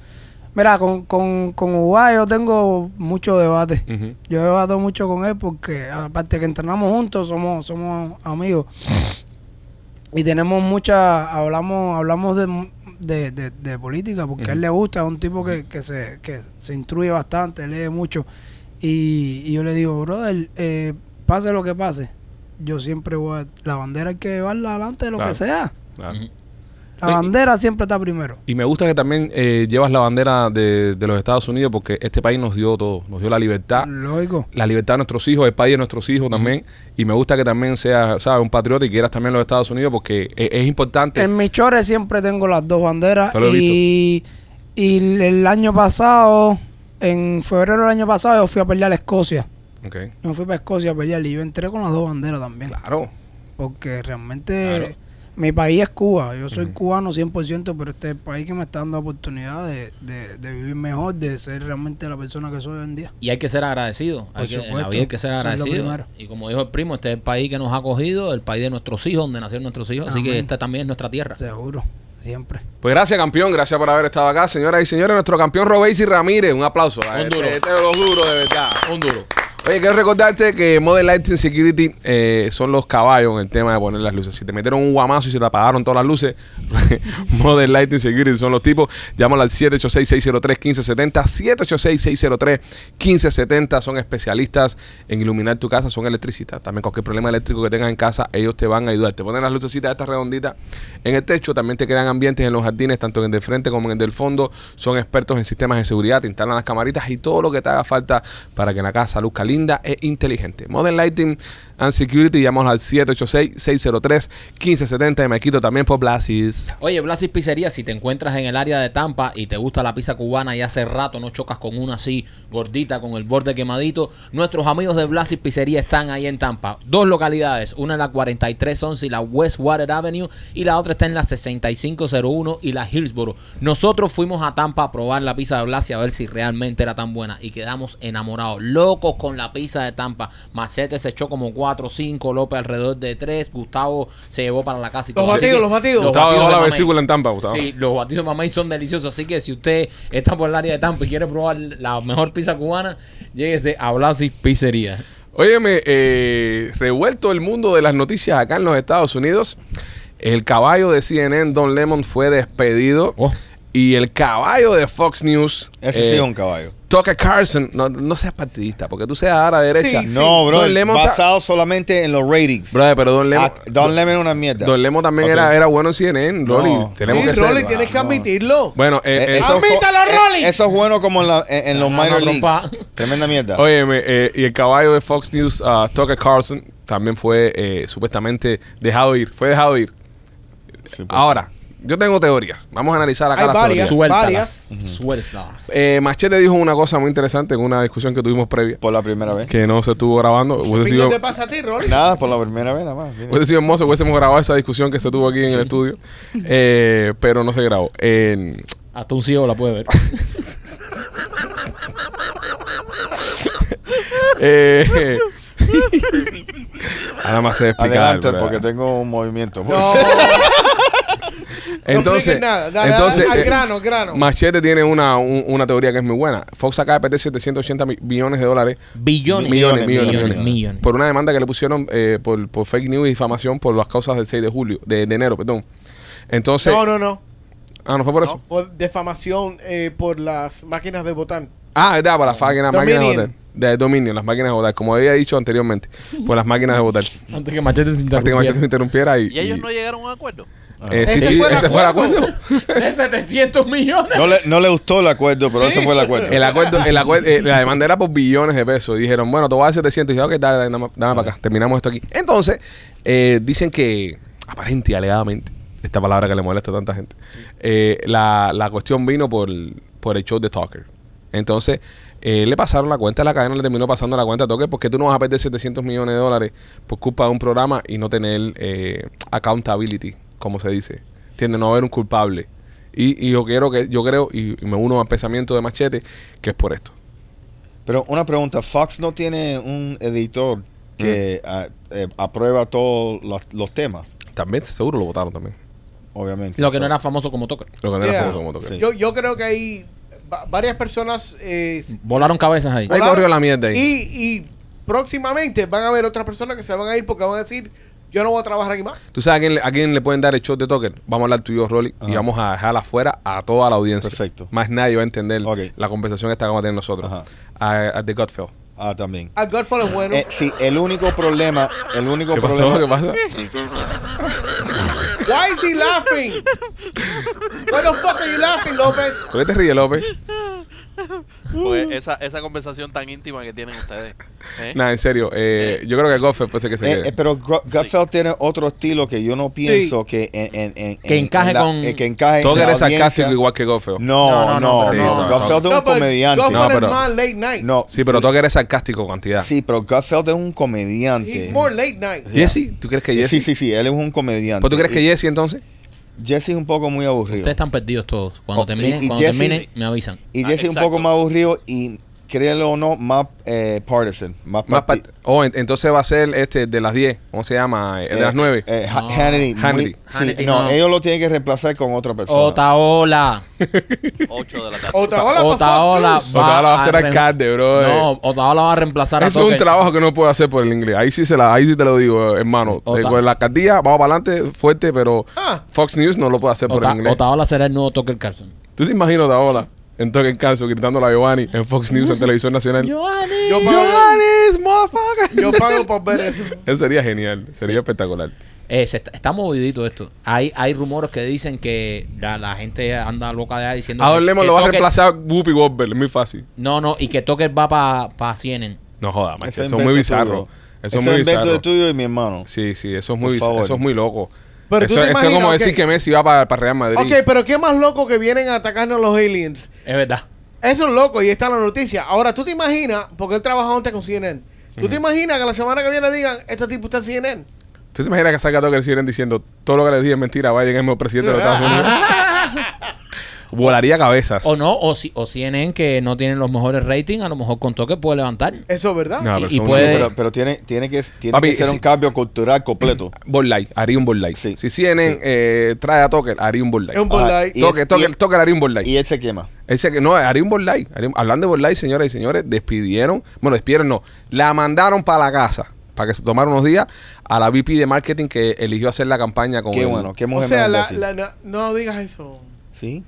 Mira, con, con, con Uruguay yo tengo mucho debate. Ujú. Yo debato mucho con él porque, aparte que entrenamos juntos, somos, somos amigos. Y tenemos mucha, hablamos, hablamos de, de, de- de política, porque a él le gusta, es un tipo que, que, se, que se instruye bastante, lee mucho. Y, y yo le digo, brother, eh, pase lo que pase, yo siempre voy a, la bandera hay que llevarla adelante de lo Claro. que sea. Claro. Ujú. La Oye, bandera siempre está primero. Y me gusta que también eh, llevas la bandera de, de los Estados Unidos porque este país nos dio todo. Nos dio la libertad, Lógico. la libertad de nuestros hijos, el país de nuestros hijos también. Y me gusta que también seas, ¿sabes? Un patriota y quieras también los Estados Unidos porque es, es importante. En mis chores siempre tengo las dos banderas. Te lo he Y, y el año pasado, en febrero del año pasado, yo fui a pelear a Escocia. Ok. Yo fui para Escocia a pelear y yo entré con las dos banderas también. Claro. Porque realmente mi país es Cuba. Yo soy cubano 100%, pero este es el país que me está dando la oportunidad de, de- de vivir mejor, de ser realmente la persona que soy hoy en día. Y hay que ser agradecido. Hay Por que, en la vida hay que ser es lo agradecido. Y como dijo el primo, este es el país que nos ha acogido, el país de nuestros hijos, donde nacieron nuestros hijos. Así que esta también es nuestra tierra. Seguro, siempre. Pues gracias, campeón. Gracias por haber estado acá. Señoras y señores, nuestro campeón Robesi Ramírez. Un aplauso. Un duro. Este, este de los duros, de verdad. Un duro. Oye, quiero recordarte que Modern Lighting Security eh, son los caballos en el tema de poner las luces. Si te metieron un guamazo y se te apagaron todas las luces, *laughs* Modern Lighting Security son los tipos. Llámalo al 786-603-1570. 786-603-1570. Son especialistas en iluminar tu casa, son electricistas. También cualquier problema eléctrico que tengas en casa, ellos te van a ayudar. Te ponen las lucecitas estas redonditas en el techo. También te crean ambientes en los jardines, tanto en el del frente como en el del fondo. Son expertos en sistemas de seguridad, te instalan las camaritas y todo lo que te haga falta para que la casa luzca linda e inteligente. Modern Lighting and Security, llámanos al 786-603-1570 y me quito también por Blasis. Oye, Blasis Pizzería, si te encuentras en el área de Tampa y te gusta la pizza cubana y hace rato no chocas con una así gordita, con el borde quemadito, nuestros amigos de Blasis Pizzería están ahí en Tampa. Dos localidades, una en la 4311 y la Westwater Avenue y la otra está en la 6501 y la Hillsboro. Nosotros fuimos a Tampa a probar la pizza de Blasis a ver si realmente era tan buena y quedamos enamorados, locos con la pizza de Tampa. Machete se echó como 4 o 5, López alrededor de 3, Gustavo se llevó para la casa y Los todo. Así batidos, que los batidos. Gustavo batidos dejó de la mamey. vesícula en Tampa, Gustavo. Sí, los batidos de mamey son deliciosos. Así que si usted está por el área de Tampa y quiere probar la mejor pizza cubana, lléguese a Blasis Pizzería. Óyeme, eh, revuelto el mundo de las noticias acá en los Estados Unidos. El caballo de CNN, Don Lemon, fue despedido. Oh. Y el caballo de Fox News, Ese eh, sí es un caballo. Tucker Carlson, no, no seas partidista, porque tú seas ahora derecha. Sí, No, bro. Don Lemon ta- basado solamente en los ratings. Brother, pero Don Lemon, Ah, Don Lemon es una mierda. Don Lemon también era, era bueno en CNN, Rolly. No. Tenemos Sí, que Rolly, ser. tienes que no. admitirlo. Bueno, eh, Eh, eh, eso, ¡Admítalo, eh, eso es bueno como en, la- en- en los Se van a minor leagues. Tremenda mierda. Eh, y el caballo de Fox News, uh, Tucker Carlson, también fue eh, supuestamente dejado ir. Fue dejado ir. Sí, pues. Ahora, yo tengo teorías. Vamos a analizar acá Hay las varias. teorías. Suéltalas. varias. Suéltalas. Eh, Machete dijo una cosa muy interesante en una discusión que tuvimos previa, Por la primera vez. que no se estuvo grabando. ¿Qué sido, te pasa a ti, Rolly? Nada, por la primera vez nada más. hubiese sido hermoso, hubiésemos grabado esa discusión que se tuvo aquí en el estudio, eh, pero no se grabó. Eh, Hasta un ciego la puede ver. *laughs* eh, Nada más se explicar. Porque tengo un movimiento. No, *laughs* Entonces, no nada. Dale, entonces al eh, grano, al grano. Machete tiene una, un- una teoría que es muy buena. Fox acaba de perder 780 mi- billones de dólares. Billones. Millones, millones, millones. millones. millones. Por una demanda que le pusieron eh, por, por fake news y difamación por las causas del 6 de julio, de, de enero, perdón. Entonces, no, no, no. ah, no fue por eso. Por defamación eh, por las máquinas de votar. Ah, verdad, por las máquinas, máquinas de votar. De Dominion, las máquinas de votar, como había dicho anteriormente, por las máquinas de votar. *laughs* Antes que Machete te Antes que Machete se interrumpiera. interrumpiera y. Y ellos y- no llegaron a un acuerdo. Eh, sí, Ese sí, fue ese fue el acuerdo. *laughs* De 700 millones. No le, no le gustó el acuerdo, pero ese fue el acuerdo. El acuerdo, el acuerdo eh, la demanda era por billones de pesos. Y dijeron, bueno, te voy a dar 700. Y dije, ok, dale, dale, dame, dame para acá. Terminamos esto aquí. Entonces, eh, dicen que, aparente y alegadamente, Esta palabra que le molesta a tanta gente. Eh, la, la cuestión vino por, por el show de Tucker. Entonces, eh, le pasaron la cuenta, la cadena le terminó pasando la cuenta a Tucker porque tú no vas a perder 700 millones de dólares por culpa de un programa y no tener eh, accountability, como se dice. Tiende no haber un culpable. Y, y yo quiero que, yo creo, y, y me uno al pensamiento de Machete, que es por esto. Pero una pregunta, Fox no tiene un editor que ah, eh, aprueba todos los, los temas, También, seguro lo votaron también. obviamente. Lo que no era famoso como Tucker. Lo que no era famoso como Tucker. Sí. Yo, yo creo que hay va- varias personas eh, Volaron cabezas ahí. Ahí Volaron. corrió la mierda ahí. y, y próximamente van a haber otras personas que se van a ir porque van a decir, yo no voy a trabajar aquí más. ¿Tú sabes a quién, le- a quién le pueden dar el show de Tucker? Vamos a hablar tú y yo, Rolly, y Ajá. vamos a dejar afuera a toda la audiencia. Perfecto. Más nadie va a entender Ok. la conversación esta que vamos a tener nosotros. Ajá. A, a The Godfell. Ah, también. Al Godfall es bueno. Eh, sí, el único problema, el único ¿Qué pasó? problema. ¿Qué pasa? Why is he laughing? Why the fuck are you laughing, López? ¿Por qué te ríes, López? *laughs* Pues esa, esa conversación tan íntima que tienen ustedes. ¿eh? Nada, en serio. eh, yo creo que Godfell puede ser que se Eh, quede. eh, pero Gutfeld tiene otro estilo que yo no pienso que en, en- en- Que en- encaje en la- con- eh, que encaje en Tucker la es sarcástico audiencia. igual que Godfell. No, No, no, no, no, no. pero no, no, Gutfeld es un comediante. No, pero- más late night. No. Sí, pero Tucker es sarcástico cantidad. Sí, pero Gutfeld es un comediante. He's more late night. Jesse, ¿tú crees que Jesse? Sí, sí, sí, él es un comediante. ¿Pues tú crees que Jesse entonces? Jesse es un poco muy aburrido. Ustedes están perdidos todos. Cuando Oh, terminen, y- y cuando Jesse- terminen me avisan. Y Ah, Jesse es un exacto. poco más aburrido y, créelo o no, más eh, partisan. Más, Más part- oh, en- entonces va a ser este de las 10. ¿Cómo se llama? Eh, de las 9. eh, Ha- No. Hannity. Hannity. sí, Hannity no, no. ellos lo tienen que reemplazar con otra persona. Otaola. *laughs* 8 de la tarde. Otaola Otaola News. Otaola va a ser alcalde, bro. No, Otaola va a reemplazar a Eso es un trabajo que no puedo hacer por el inglés. Ahí sí se la, ahí sí te lo digo, hermano. Con la alcaldía, vamos para adelante fuerte, pero Ah. Fox News no lo puede hacer por el inglés. Otaola será el nuevo Tucker Carlson. ¿Tú te imaginas Otaola en todo el caso gritando a Giovanni en Fox News en televisión nacional? Yo pago, ¡Giovanni, motherfucker! yo pago por ver eso. *laughs* Eso sería genial, sería espectacular. Eh, se está, está movidito esto. Hay, hay rumores que dicen que la, la gente anda loca de ahí diciendo A que- Don Lemon que lo va a Tucker- reemplazar Whoopi Goldberg, es muy fácil. No, no, y que Tucker va para pa CNN. No joda, macho, Ese eso es muy invento bizarro. tuyo. Eso Ese es muy invento bizarro. de tuyo y mi hermano. Sí, sí, eso es Por muy bizarro, favor. eso es muy loco. Pero eso es como decir que Messi va para Real Madrid. Ok, pero qué más loco que vienen a atacarnos los aliens. Es verdad. Eso es loco y está la noticia. Ahora, tú te imaginas, porque él trabajó antes con CNN. ¿Tú te imaginas que la semana que viene digan, este tipo está en CNN? ¿Tú te imaginas que salga todo que siguen diciendo todo lo que les dije es mentira, vaya el mismo presidente de los Estados Unidos? *laughs* Volaría cabezas. O no, o, si, o CNN que no tienen los mejores ratings, a lo mejor con Tucker puede levantar. Eso es verdad. No, y- pero y son- puede- Sí, pero, pero tiene, tiene que, tiene Papi, que ser sí. un cambio cultural completo. *clears throat* Light, haría un Light. Sí. Si CNN eh, trae a Tucker, haría un. Es un Bud Ah, Tucker, y- Tucker haría un Light. Y él se quema. Ese que no, haría un un- hablando de Light, señoras y señores, despidieron, bueno, despidieron no, la mandaron para la casa para que se tomara unos días a la VP de marketing que eligió hacer la campaña con Qué el- bueno, qué o mujer sea, más la- imbécil. la- no, no digas eso. ¿Sí?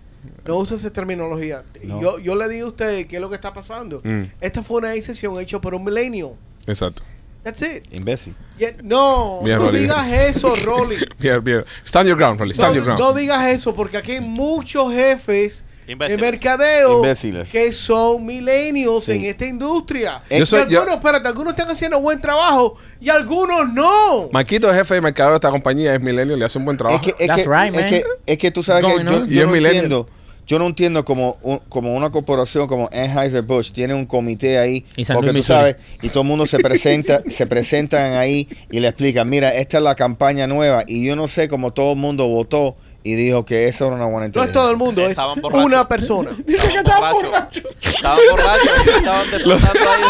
No uses esa terminología. No. Yo, yo le digo a usted qué es lo que está pasando. Mm. Esta fue una decisión hecha por un millennial. Exacto. That's it. Imbécil. Yeah, no, Bien, no Rolly. digas eso, Rolly. *laughs* Bien, bien. Stand your ground, Rolly. Stand your ground. no digas eso porque aquí hay muchos jefes Imbéciles. de mercadeo Imbéciles. que son millennials Sí. en esta industria. Yo y soy- yo- algunos, espérate, algunos están haciendo buen trabajo y algunos no. Marquito, jefe de mercado de esta compañía, es millennial, le hace un buen trabajo. Es que, es, That's que, right, es, man. que, es que tú sabes que Going yo, on. Y yo es no millennial. entiendo. Yo no entiendo como, un- como una corporación como Anheuser-Busch tiene un comité ahí Y San porque tú Missouri. sabes y todo el mundo se presenta *laughs* se presentan ahí y le explican mira esta es la campaña nueva y yo no sé cómo todo el mundo votó y dijo que esa era una buena No es todo el mundo, es Estaban borrachos. una persona. *laughs* Estaban borrachos. Estaban *laughs* borrachos. Estaban disfrutando ahí.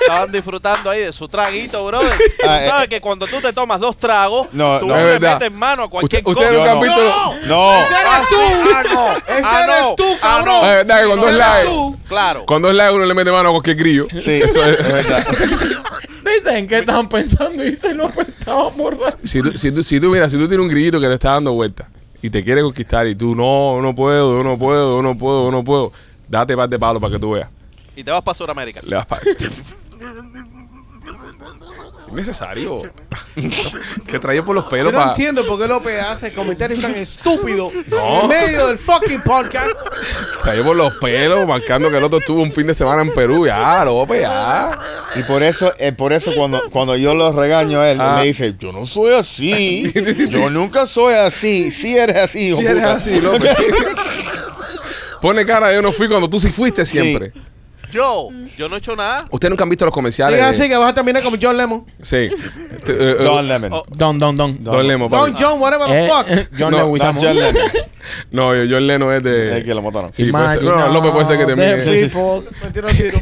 Estaban disfrutando ahí de su traguito, brother. Tú Ah, eh, sabes que cuando tú te tomas dos tragos, No, tú no. Es le verdad. metes mano a cualquier Usted- ustedes cosa. nunca han No, visto. ¡No! No. ¡Ese Ah, eres tú! ah, no. ¡Ese Ah, eres no. tú, Ah, cabrón! no. Verdad que cuando es ¡Ese eres live, tú! Claro. cuando es live uno le mete mano a cualquier grillo. Sí, Eso es. verdad. *laughs* Dicen que estaban pensando y se lo estaban borrando. Si tú, si, tú, si tú, mira, si tú tienes un grillito que te está dando vuelta y te quiere conquistar y tú, no, no puedo, no puedo, no puedo, no puedo, date par de palos para que tú veas. Y te vas para Sudamérica. Le das pa- *laughs* Necesario. *laughs* que traía por los pelos Yo no para. entiendo por qué López hace comentarios tan estúpidos No. en medio del fucking podcast. Traía por los pelos, marcando que el otro estuvo un fin de semana en Perú. Ya, López, ya. Y por eso, eh, por eso cuando, cuando yo lo regaño a él, Ah. él me dice, yo no soy así. *laughs* yo nunca soy así. Sí eres así, Si eres puta". así, López. sí. *laughs* Pone cara, yo no fui cuando tú sí fuiste siempre. Yo, yo no he hecho nada. Ustedes nunca han visto los comerciales. Diga de- así que vas a terminar como John Lemon. Sí. Eh, eh, Don Lemon. Oh, Don, don, don. Don Lemo, papi. Don John, whatever the Eh, fuck. John No, John Lemon. *laughs* No, yo- John Leno es de. El que lo mataron. Sí, puede ser. No, López puede ser que termine. Me el tiro.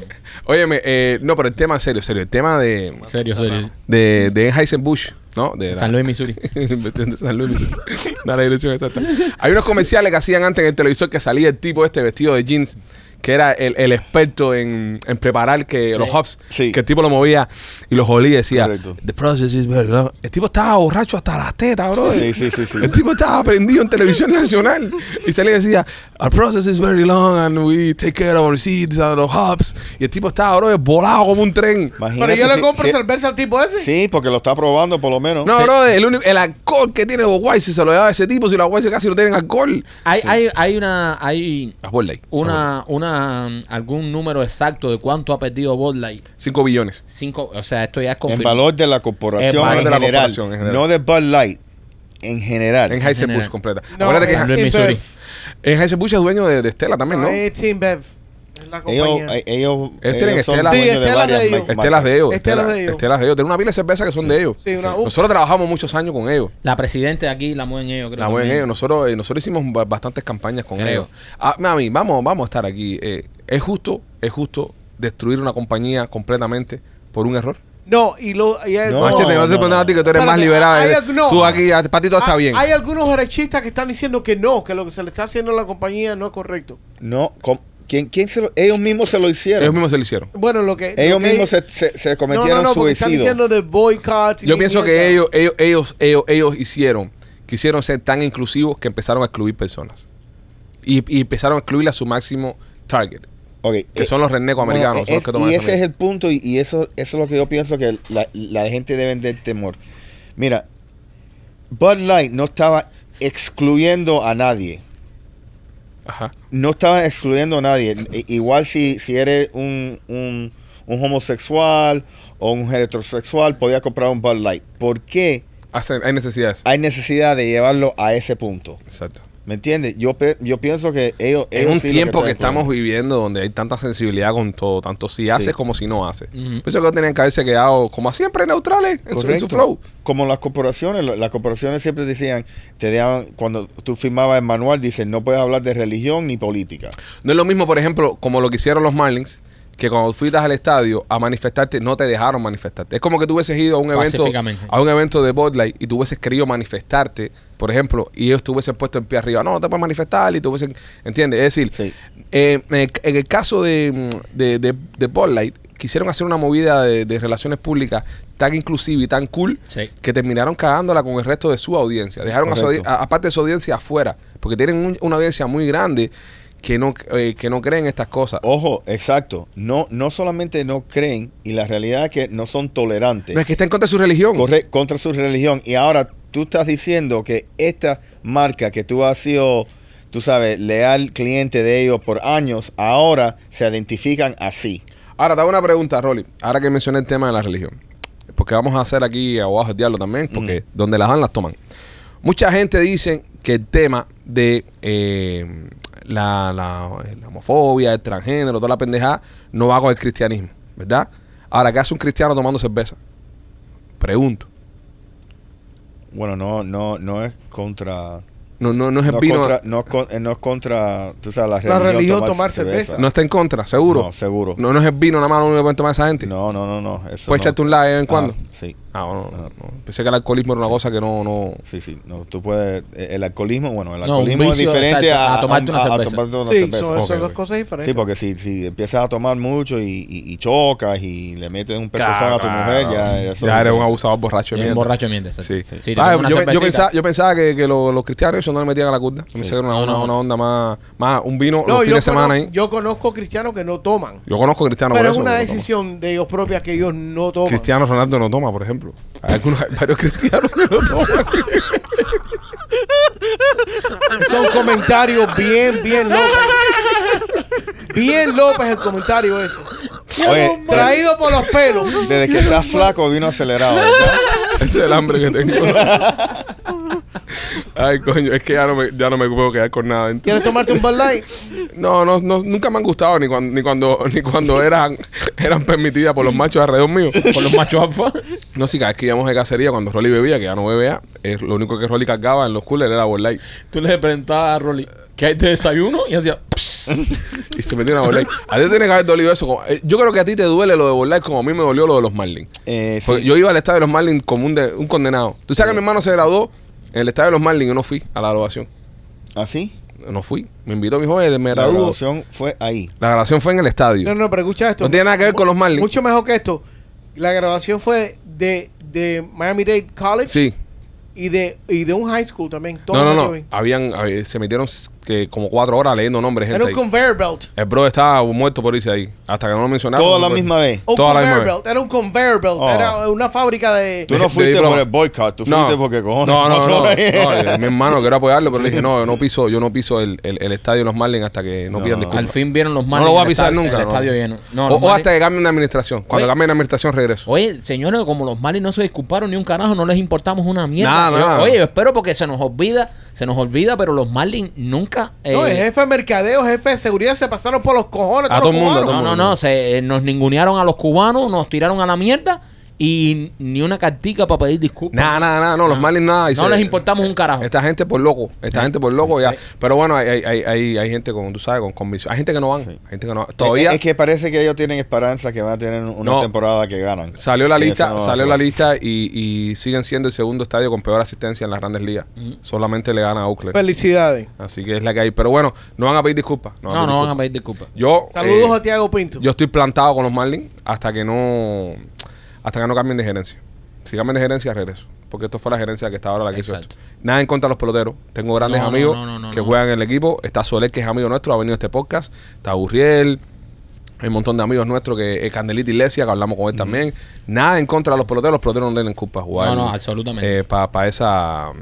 Óyeme, eh, no, pero el tema, serio, serio. El tema de. Serio, serio. De, de Anheuser-Busch, ¿no? De la- San Luis, Missouri. *laughs* de San Luis. Missouri. *laughs* Da la dirección exacta. Hay unos comerciales que hacían antes en el televisor que salía el tipo este vestido de jeans que era el, el experto en, en preparar que los hops, Sí. que el tipo lo movía y los olía y decía, Correcto. the process is very long". El tipo estaba borracho hasta las tetas, bro. Sí, sí, sí, sí. El tipo estaba prendido en televisión *laughs* nacional y salía y decía, our process is very long and we take care of our seeds and our hops. Y el tipo estaba, bro, volado como un tren. Imagínate Pero yo le si- compro si- cerveza al tipo ese. Sí, porque lo está probando por lo menos. No, bro, el, único, el alcohol que tiene los Weiss se lo lleva ese tipo, si los Weiss casi no tienen alcohol. Hay, hay, hay una, hay Light. una, algún número exacto de cuánto ha perdido Bud Light. 5 billones. Cinco, o sea, esto ya es En confirmado. valor de la En corporación valor en, de la general, corporación en general. No de Bud Light. En general. En Heiser general. Bush completa. No, Acuérdate es que Luis, Missouri. En Heiser Bush es dueño de, de Estela también, ¿no? No, es Team Bev. Es la ellos, compañía. eh, ellos, Ellos tienen. Sí, de varias de ellos. Estelas de ellos. Estelas Estela- de ellos. Estelas de ellos. Tienen una pila de cerveza que son de ellos. Sí, una- uh. Nosotros trabajamos muchos años con ellos. La presidenta de aquí la mueven ellos, creo. La mueven ellos. Nosotros, eh, nosotros hicimos ba- bastantes campañas con Creo. ellos. Ah, mami, vamos, vamos a estar aquí. Eh, ¿Es justo, es justo destruir una compañía completamente por un error? No, y lo. y hay- No, Machete, no, no, te pones no. a ti que tú eres más liberal. hay no. Tú aquí, para ti todo está Ah, bien. Hay algunos derechistas que están diciendo que no, que lo que se le está haciendo a la compañía no es correcto. No, com- ¿quién, quién se lo, ellos mismos se lo hicieron. Ellos mismos se lo hicieron. Bueno, lo que. Ellos lo que- mismos se, se, se No, cometieron no, no, porque están suicidio. diciendo de boycott. y Yo pienso que ellos, ellos, ellos, ellos, ellos hicieron, quisieron ser tan inclusivos que empezaron a excluir personas. Y, y empezaron a excluir a su máximo target, que eh, son los renecos bueno, americanos. toman y ese es el punto y, y eso, eso es lo que yo pienso que la, la gente debe de temor. Mira, Bud Light no estaba excluyendo a nadie. Ajá. No estaba excluyendo a nadie. Igual si, si eres un, un, un homosexual o un heterosexual, podía comprar un Bud Light. ¿Por qué hay necesidades. hay necesidad de llevarlo a ese punto? Exacto. ¿Me entiendes? Yo, pe- yo pienso que ellos... Es ellos un sí tiempo que, estamos viviendo donde hay tanta sensibilidad con todo, tanto si haces como si no haces. Ujú. Pienso que tenían que haberse quedado, como siempre, neutrales en su, en su Correcto. flow. Como las corporaciones, las corporaciones siempre decían, te daban, cuando tú firmabas el manual, dicen, no puedes hablar de religión ni política. No es lo mismo, por ejemplo, como lo que hicieron los Marlins, que cuando fuiste al estadio a manifestarte, no te dejaron manifestarte. Es como que tú hubieses ido a un evento, a un evento de Bud Light y tú hubieses querido manifestarte, por ejemplo, y ellos te hubiesen puesto el pie arriba. No, no te puedes manifestar y tú hubiesen, ¿entiendes? Es decir, Sí. eh, en, el, caso de, de, de, de Light, quisieron hacer una movida de, de relaciones públicas tan inclusiva y tan cool Sí. que terminaron cagándola con el resto de su audiencia. Dejaron a su a- aparte de su audiencia afuera, porque tienen un- una audiencia muy grande que no, eh, que no creen estas cosas. Ojo, exacto. No, no solamente no creen, y la realidad es que no son tolerantes No es que está en contra de su religión. corre- contra su religión. Y ahora tú estás diciendo que esta marca que tú has sido, tú sabes, leal cliente de ellos por años, ahora se identifican así. Ahora, te hago una pregunta, Rolly. Ahora que mencioné el tema de la religión. Porque vamos a hacer aquí abajo el diablo también, porque donde las dan, las toman. Mucha gente dice que el tema de eh, la, la- la homofobia, el transgénero, toda la pendejada, no va con el cristianismo, ¿verdad? Ahora, ¿qué hace un cristiano tomando cerveza? Pregunto. Bueno, no, no, no es contra. No, no, no es el No, vino. contra, no, con- eh, no es contra, tú sabes, la La religión, religión tomar cerveza. no está en contra, seguro. No, seguro. No, no es el vino nada más lo único que pueden tomar esa gente. No, no, no, no. Eso Puedes no. echarte un lado de vez en Ah, cuando. sí, Ah, bueno, no, no. Pensé que el alcoholismo era una cosa que no, no. sí, sí. No, tú puedes. eh, El alcoholismo, bueno, el No, un alcoholismo es vicio, diferente exacto, a, a tomarte una cerveza. tomarte una Sí, cerveza. son, Ok, son dos ok. cosas diferentes. Sí, porque si, si empiezas a tomar mucho y, y- y chocas y le metes un pescozón a tu mujer, ya eso Ya es eres un abusador borracho de Es un mierda. borracho de mierda. exacto. Sí. Sí, te Ah, tomas una yo, yo cervecita. pensaba, yo pensaba que, que lo- los cristianos eso no le metían a la curda. Yo pensé que era una, No, una- no. una onda más, más un vino No, los fines de semana conozco, ahí. yo conozco cristianos que no toman. Yo conozco cristianos pero es eso. una no decisión de ellos propias que ellos no toman. Cristiano Ronaldo no toma, por ejemplo. Ejemplo. Hay, algunos, hay varios cristianos que lo toman. Son comentarios bien, bien López. Bien López el comentario ese. Oye, Traído por los pelos. desde que estás flaco vino acelerado, ¿verdad? Ese es el hambre que tengo. Ay, coño, es que ya no me, ya no me puedo quedar con nada. dentro. ¿Quieres tomarte un Bud Light? No, no, no, nunca me han gustado ni cuando, ni cuando, ni cuando eran, eran permitidas por los machos alrededor mío. Por los machos alfa. No, si cada vez que íbamos de cacería, cuando Rolly bebía, que ya no bebía, es lo único que Rolly cargaba en los coolers era Bud Light. Tú le preguntabas a Rolly, ¿qué hay de desayuno? Y hacía. Y se metía una Light. A ti te tiene que haber dolido eso. como- eh, Yo creo que a ti te duele lo de Light como a mí me dolió lo de los Marlins. Eh, sí. Yo iba al estadio de los Marlins como un, de- un condenado. Tú sabes que mi hermano se graduó en el estadio de los Marlins yo no fui a la graduación. ¿Así? No fui. Me invitó mi joven, me La graduó. graduación fue ahí. La grabación fue en el estadio. No, no, pero escucha esto. No tiene nada que ver con los Marlins. Mucho mejor que esto. La grabación fue de, de Miami-Dade College Sí. y, de, y de un high school también. Todo No, no, no. Habían, había- se metieron que como cuatro horas leyendo nombres Era un ahí. conveyor belt. El bro estaba muerto por irse ahí. Hasta que no lo mencionaron. Toda no la misma vez. Un Toda la conveyor misma vez. belt. Era un conveyor belt. Oh. Era una fábrica de... Tú no fuiste por el boycott, tú fuiste porque cojones. No, no, no. no, eh, mi hermano quiero apoyarlo, pero le dije, no, yo no piso, yo no piso el, el, el estadio de los Marlins hasta que no, No. pidan disculpas. Al fin vieron los no Marlins. lo voy a pisar nunca. El no. estadio lleno. No, o, hasta que cambien de administración. Cuando cambien de administración, regreso. Oye, señores, como los Marlins no se disculparon ni un carajo, no les importamos una mierda. Nada, nada. Oye, yo espero porque se nos olvida, se nos olvida, pero los Marlins nunca. No, eh, el jefe de mercadeo, jefe de seguridad se pasaron por los cojones. A todo el mundo, a todo no, no, no, se, eh, nos ningunearon a los cubanos, nos tiraron a la mierda y ni una cartica para pedir disculpas. Nada, nada, nada. No, los Marlins nada. y no se- les importamos un carajo. Esta gente por loco, esta gente por loco ya. Pero bueno, hay, hay, hay, hay, hay gente con, tú sabes, con convicción. Hay gente que no van, hay gente que no. Es, Todavía es que parece que ellos tienen esperanza que van a tener una No. temporada que ganan. salió la Y lista, no salió la lista y, y siguen siendo el segundo estadio con peor asistencia en las grandes ligas. Solamente le gana a Oakland. Felicidades. Así que es la que hay. Pero bueno, no van a pedir disculpas. No, no, van a no pedir van a disculpas. pedir disculpas. Yo, Saludos eh, a Tiago Pinto. yo estoy plantado con los Marlins hasta que no hasta que no cambien de gerencia. Si cambian de gerencia, regreso. Porque esto fue la gerencia que está ahora la que hizo esto. Nada en contra de los peloteros. Tengo grandes No, amigos no, no, no, que juegan en el equipo. Está Soler, que es amigo nuestro, ha venido a este podcast. Está Burriel. Hay un montón de amigos nuestros que es Candelita Iglesia, que hablamos con él también. Nada en contra de los peloteros. Los peloteros no tienen culpa de jugar. No, no, absolutamente. Para esa,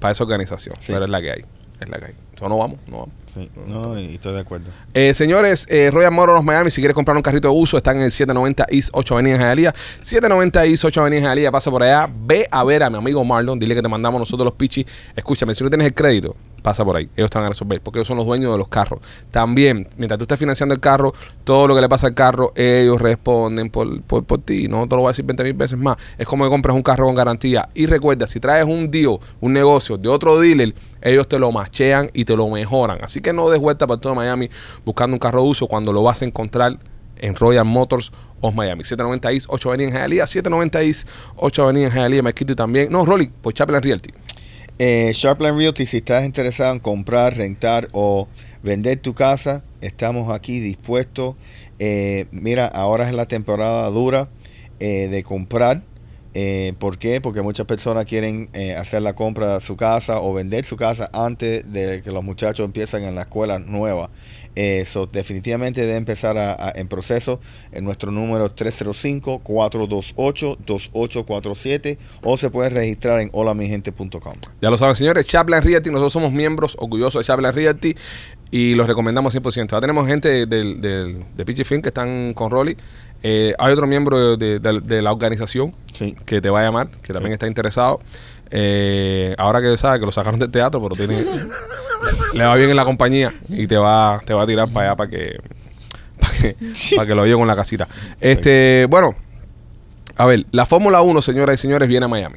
pa esa organización. Sí. Pero es la que hay. Es la que hay. Entonces, no vamos, no vamos. Sí, no, y estoy de acuerdo. Eh, señores, eh, Royal Motors Miami, si quieres comprar un carrito de uso, están en el 790 East 8 Avenida en Hialeah. 790 East 8 Avenida en Hialeah, pasa por allá, ve a ver a mi amigo Marlon, dile que te mandamos nosotros los pichis. Escúchame, si no tienes el crédito, pasa por ahí, ellos van a resolver, porque ellos son los dueños de los carros. También, mientras tú estés financiando el carro, todo lo que le pasa al carro, ellos responden por, por, por ti. No te lo voy a decir 20 mil veces más. Es como que compras un carro con garantía. Y recuerda, si traes un deal, un negocio de otro dealer, ellos te lo machean y te lo mejoran. Así que no des vuelta para todo Miami buscando un carro de uso cuando lo vas a encontrar en Royal Motors of Miami. 790 East, 8 Avenida en Hialeah. 790 East, 8 Avenida en Hialeah. Me quito también. No, Rolly, por Chaplin Realty. Eh, Realty, si estás interesado en comprar, rentar o vender tu casa, estamos aquí dispuestos. Eh, mira, ahora es la temporada dura eh, de comprar. Eh, ¿Por qué? Porque muchas personas quieren hacer la compra de su casa o vender su casa antes de que los muchachos empiezan en la escuela nueva. Eh, so, definitivamente debe empezar a- a- en proceso. En nuestro número es 305-428-2847 o se puede registrar en holamigente.com. Ya lo saben, señores. Chaplin Realty. Nosotros somos miembros orgullosos de Chaplin Realty y los recomendamos 100%. Ya tenemos gente del, del, de Pitchy Film que están con Rolly. Eh, hay otro miembro de, de- de la organización Sí. que te va a llamar, que también está interesado. Eh, ahora que sabe que lo sacaron del teatro, pero tiene le va bien en la compañía y te va, te va a tirar para allá para que, para que, para que lo oye con la casita. Este, bueno, a ver, la Fórmula 1, señoras y señores, viene a Miami.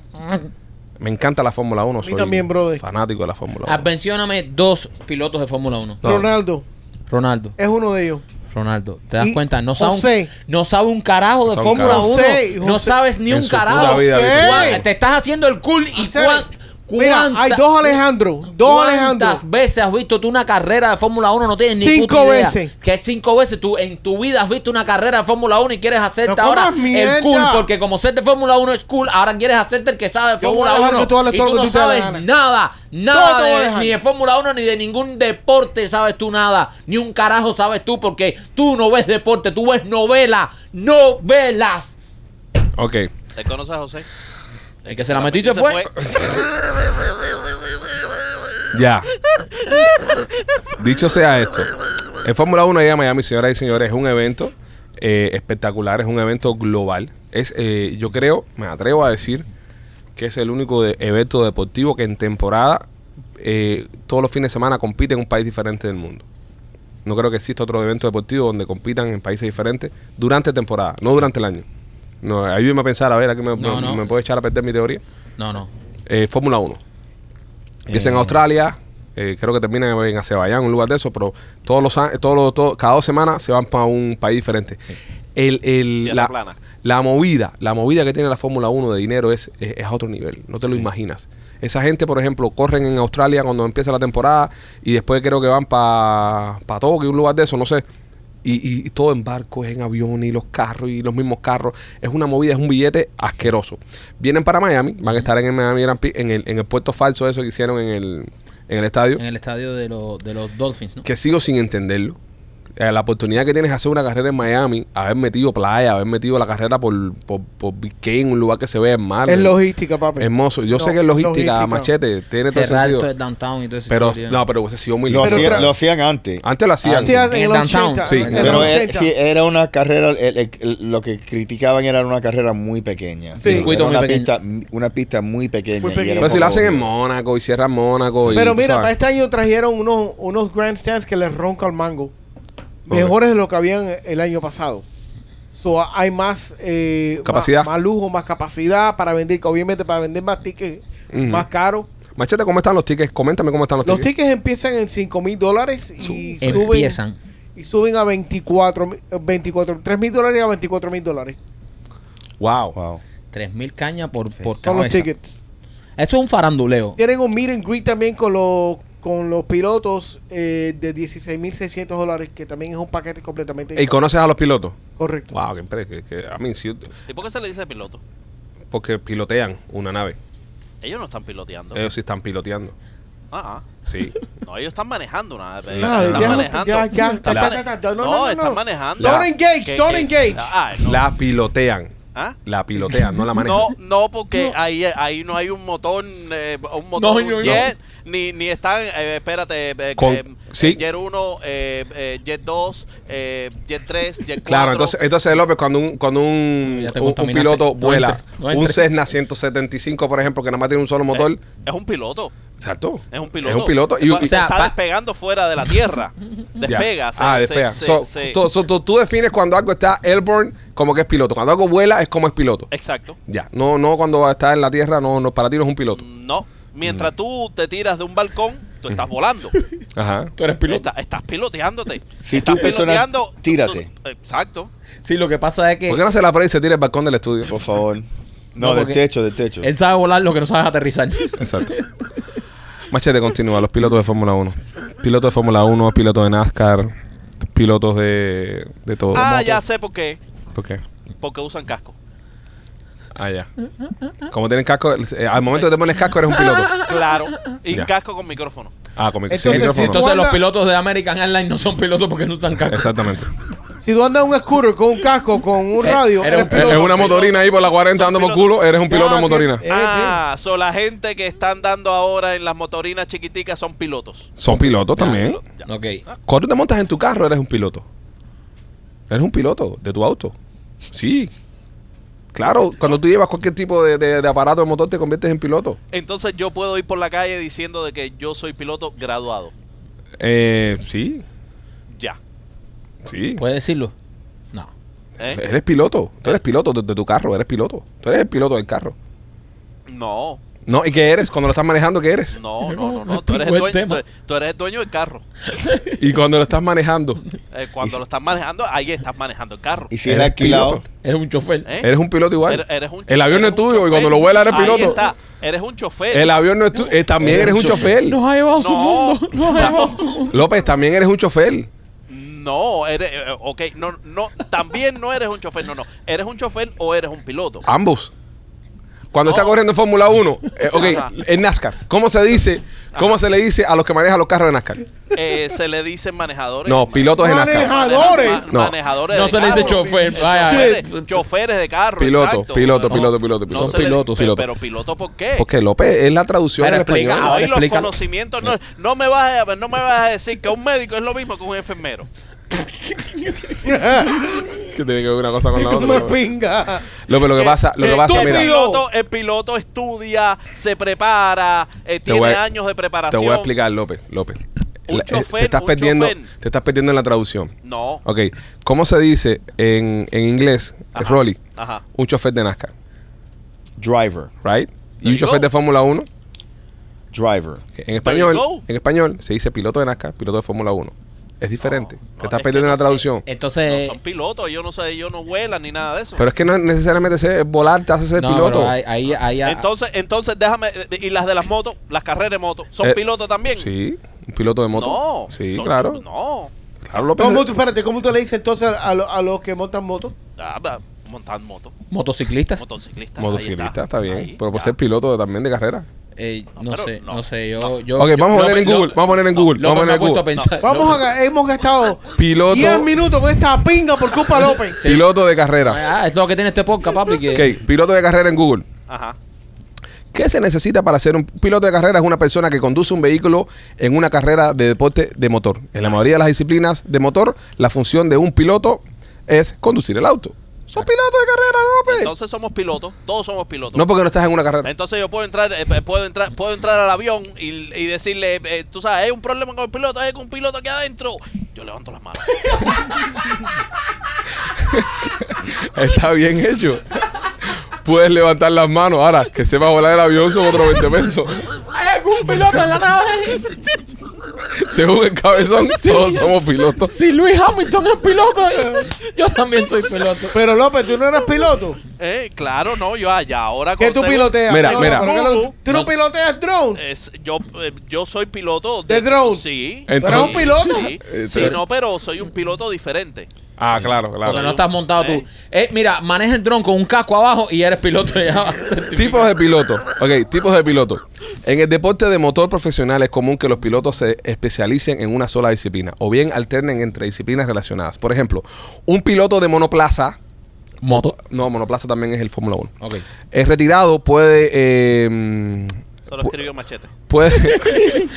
Me encanta la Fórmula 1. mí también, brother. Fanático de la Fórmula 1. Ah, Mencióname dos pilotos de Fórmula 1. No. Ronaldo Ronaldo. es uno de ellos. Ronaldo. ¿Te das Y cuenta? No sabe, José. un, no sabe un carajo de No Fórmula carajo. 1. José, No sabes ni En un carajo. vida. Juan, Te estás haciendo el cool y José. Mira, hay dos Alejandro. Dos Alejandro. ¿Cuántas veces has visto tú una carrera de Fórmula 1? No tienes ni Cinco puta idea. veces. Que cinco veces tú en tu vida has visto una carrera de Fórmula 1 y quieres hacerte No ahora el cool. Porque como ser de Fórmula 1 es cool, ahora quieres hacerte el que sabe de Fórmula dejar 1. que tú Y todo tú lo no que tú sabes nada, nada de, ni de Fórmula 1 ni de ningún deporte sabes tú nada. Ni un carajo sabes tú porque tú no ves deporte, tú ves novela, novelas. Ok. ¿Te conoces a José? El que se la metió y se fue. *laughs* Ya. Dicho sea esto, el Fórmula 1 allá en Miami, señoras y señores, es un evento eh, espectacular, es un evento global. Es, eh, yo creo, me atrevo a decir que es el único de- evento deportivo que en temporada, eh, todos los fines de semana, compite en un país diferente del mundo. No creo que exista otro evento deportivo donde compitan en países diferentes durante temporada, no durante el año. No, ayúdeme a pensar, a ver, aquí me, No, me- no. me puede echar a perder mi teoría. No, no. Eh, Fórmula 1. Empieza en Eh. Australia, eh, creo que termina en Azerbaiyán, un lugar de eso, pero todos los años, todos los- todo- cada dos semanas se van para un país diferente. El, el- la, plana. la movida, la movida que tiene la Fórmula 1 de dinero es, es, es a otro nivel, no te lo imaginas. Esa gente, por ejemplo, corren en Australia cuando empieza la temporada y después creo que van para pa Tokio, un lugar de eso, no sé. Y, y- y todo en barcos, en aviones y los carros y los mismos carros. Es una movida, es un billete asqueroso. Vienen para Miami, van a estar en el Miami Grand Prix, en el, en el puerto falso eso que hicieron en el, en el estadio, En el estadio de, de los Dolphins, ¿no? que sigo sin entenderlo. Eh, la oportunidad que tienes de hacer una carrera en Miami, haber metido playa, haber metido la carrera por, por, por Biscayne, un lugar que se ve en mar. Es logística, papi. Hermoso. Yo No, sé que es logística, logística. machete, tiene todo Cerrar sentido. todo el downtown y todo eso. Pero, no, pero hubiese sido muy Lo, lindo. Hacía- lo hacían antes. Antes lo hacían. En En el downtown, 80. sí. en el Pero era, 80. sí, era una carrera, el- el- el- lo que criticaban era una carrera muy pequeña. Sí. Circuito Era muy una, pequeño. pista, una pista muy pequeña. Muy Pero si lo poco hacen en. Mónaco y cierran Mónaco. y, Pero mira, para este año trajeron unos, unos grandstands que les ronca el mango. Mejores de lo que habían el año pasado. So, hay más, eh, Capacidad. Más, más lujo, más capacidad para vender, obviamente para vender más tickets más caro. Machete, ¿cómo están los tickets? Coméntame cómo están los, Los tickets. tickets empiezan en 5 mil dólares y suben, Empiezan. y suben a 24, mi- eh, 24 3 mil dólares a 24 mil dólares. Wow. Wow. 3.000 cañas por, por Son los cabeza. tickets. Esto es un faranduleo. Tienen un meet and greet también con los con los pilotos eh, de 16 mil 600 dólares, que también es un paquete completamente ¿Y conoces a los pilotos? correcto. Wow, que, que, a mí sí, ¿Y por qué se le dice piloto? porque pilotean una nave. Ellos no están piloteando. Ellos sí están piloteando. Ah, ah. Sí. *laughs* No, ellos están manejando nada. Ah, están ya, manejando. ya, ya, Están mane- ya, no, no, no, no, están no. manejando. Don't engage, ¿Qué- don't qué? engage. Ah, no. La pilotean. ¿Ah? La pilotean, no la *laughs* manejan. No, no, porque Ahí, ahí no hay un motor, eh, un motor, No, un no, no. jet, ni, ni están, eh, espérate, eh, Con- eh, sí. Jet 1, eh, eh, Jet 2, eh, Jet 3, Jet 4. *laughs* Claro, entonces, entonces López, cuando un, cuando un, un- un piloto No vuela, entres, no un entres. Cessna 175, por ejemplo, que nada más tiene un solo motor, Eh, es un piloto. exacto. Es un piloto. Es un piloto. Y, sea, está despegando fuera de la tierra. *laughs* Despega. se- ah, se- despega. se- So, se- so, tú defines cuando algo está airborne como que es piloto. Cuando algo vuela es como es piloto. Exacto. Ya. No, no cuando está en la tierra, no, no para ti no es un piloto. No. Mientras Mm. tú te tiras de un balcón, tú estás volando. *laughs* Ajá. Tú eres piloto. Está- estás piloteándote. Si estás tú, persona, tírate. tú- exacto. Sí, lo que pasa es que ¿Por qué no se la prueba y se tira el balcón del estudio? Por favor. *laughs* No, No, del techo, del techo. él sabe volar lo que no sabe aterrizar. *laughs* Exacto. Machete continúa, los pilotos de Fórmula 1. Pilotos de Fórmula 1, pilotos de NASCAR, pilotos de, de todo. Ah, ya sé por qué. ¿Por qué? Porque usan casco. Ah, ya. Como tienen casco, eh, al momento que te pones casco eres un piloto. *laughs* Claro. Y Ya. casco con micrófono. Ah, con mi sin micrófono. Entonces los pilotos de American Airlines no son pilotos porque no usan casco. Exactamente. Si tú andas en un scooter con un casco, con un radio, eres eres un- piloto. Es una motorina ahí por la 40 dando por culo, eres un piloto de motorina. que- Eh, ah, son la gente que están dando ahora en las motorinas chiquiticas son pilotos. Son pilotos también. Ok. Cuando tú te montas en tu carro, eres un piloto. Eres un piloto de tu auto. Sí. Claro, cuando tú llevas cualquier tipo de, de- de aparato de motor, te conviertes en piloto. Entonces yo puedo ir por la calle diciendo de que yo soy piloto graduado. Eh, sí, Ya. sí. ¿Puedes decirlo? No. ¿Eh? Eres piloto. Tú eres piloto de, de tu carro, eres piloto. Tú eres el piloto del carro. No, No, ¿y qué eres? Cuando lo estás manejando, ¿qué eres? no, no, no, no. *laughs* Tú eres, el dueño, tú, tú eres el dueño del carro. Y cuando lo estás manejando, Eh, cuando si- lo estás manejando, ahí estás manejando el carro. Y si es eres alquilado, piloto. Eres un chofer. ¿Eh? Eres un piloto igual. Eres- eres un el avión no es tuyo y cuando lo vuela eres Ahí piloto. está. Eres un chofer. El avión no es tuyo. también eres un chofer. Nos ha llevado a su No, mundo. Nos ha no. llevado su mundo. López, también eres un chofer. No, eres, eh, ok, no, no, también no eres un chofer, no, no. ¿Eres un chofer o eres un piloto? Ambos. Cuando está corriendo en Fórmula 1, eh, ok, en NASCAR, ¿cómo se dice? ¿Cómo se le dice a los que manejan los carros de NASCAR? Eh, se le dicen manejadores. No, pilotos de NASCAR. Manejadores. Maneja- No. Manejadores No de se le dice carro. chofer, vaya. Choferes, choferes de carro. Piloto, exacto. piloto, No, piloto, piloto, no piloto. se le- pero, pilotos. Pero piloto, ¿por qué? Porque López es la traducción explica, español. ahora Hoy los conocimientos no, no me vas a, no me vas a decir que un médico es lo mismo que un enfermero. Que tiene que ver una cosa con la *laughs* otra. pinga. López, lo que pasa, lo que Eh, pasa, el mira, piloto, el piloto estudia, se prepara, eh, tiene a- años de te preparación. voy a explicar, López, López. Un La- eh, chofer, te estás un perdiendo, chofer. te estás perdiendo en la traducción. No. Ok, ¿cómo se dice en, en inglés, Ajá. Rolly? Ajá. Un chofer de NASCAR, Driver. right? Y There un you chofer go. de Fórmula 1, Driver. que en español, en español se dice piloto de NASCAR, piloto de Fórmula 1. Es diferente. No, te estás es perdiendo la traducción. No Entonces, son pilotos, yo no sé, ellos no vuelan ni nada de eso. Pero es que no es necesariamente ser volar te hace ser no, piloto. ahí, ahí- entonces, entonces déjame, y las de las motos, las carreras de motos, ¿son Eh, pilotos también? Sí, un piloto de moto. No. Sí, son- claro. No. Claro, López. ¿Cómo tú, espérate, ¿cómo tú le dices entonces a, lo- a los que montan moto? Ah, va, montar moto. motociclistas, Motociclista. Motociclista, está bien. Ahí, pero por ser piloto también de carrera. Eh, No, sé, no. no, sé, yo, yo ok, yo- vamos a poner en Google. Vamos a poner en Google. Vamos a poner en pensar. Vamos López- a, hemos gastado Piloto, 10 minutos con esta pinga por culpa de López. piloto de carreras. Ah, es lo que tiene este podcast, papi. Que Ok, piloto de carrera en Google. Ajá. ¿Qué se necesita para ser un piloto de carrera? Es una persona que conduce un vehículo en una carrera de deporte de motor. En la mayoría de las disciplinas de motor, la función de un piloto es conducir el auto. ¿Son pilotos de carrera, López? Entonces somos pilotos, todos somos pilotos. No porque no estás en una carrera. Entonces yo puedo entrar, eh, puedo entrar, puedo entrar al avión y, y decirle, eh, tú sabes, hay un problema con el piloto, hay un piloto aquí adentro. Yo levanto las manos. *laughs* Está bien hecho. Puedes levantar las manos. Ahora, que se va a volar el avión son otros 20 pesos. ¿Hay algún piloto en la nave? Según el cabezón, todos somos pilotos. Si Luis Hamilton es piloto, yo también soy piloto. Pero López, tú no eres piloto. Eh, claro, no, yo allá ahora ¿Qué tú piloteas? Mira, No, mira. lo- Tú no No. piloteas drones. Es- yo, eh, yo soy piloto ¿De drones? Sí. Entonces- ¿Pero es un piloto? Sí, Eh, sí, pero- no, pero soy un piloto diferente. Ah, claro, claro. Porque no estás montado Eh. tú. Eh, mira, maneja el dron con un casco abajo y eres piloto ya. *laughs* Tipos de pilotos. Ok, tipos de pilotos. En el deporte de motor profesional es común que los pilotos se especialicen en una sola disciplina o bien alternen entre disciplinas relacionadas. Por ejemplo, un piloto de monoplaza, Moto. no, monoplaza también es el Fórmula 1. Ok. Es retirado, puede eh, Solo pu- escribió machete. puede, *laughs*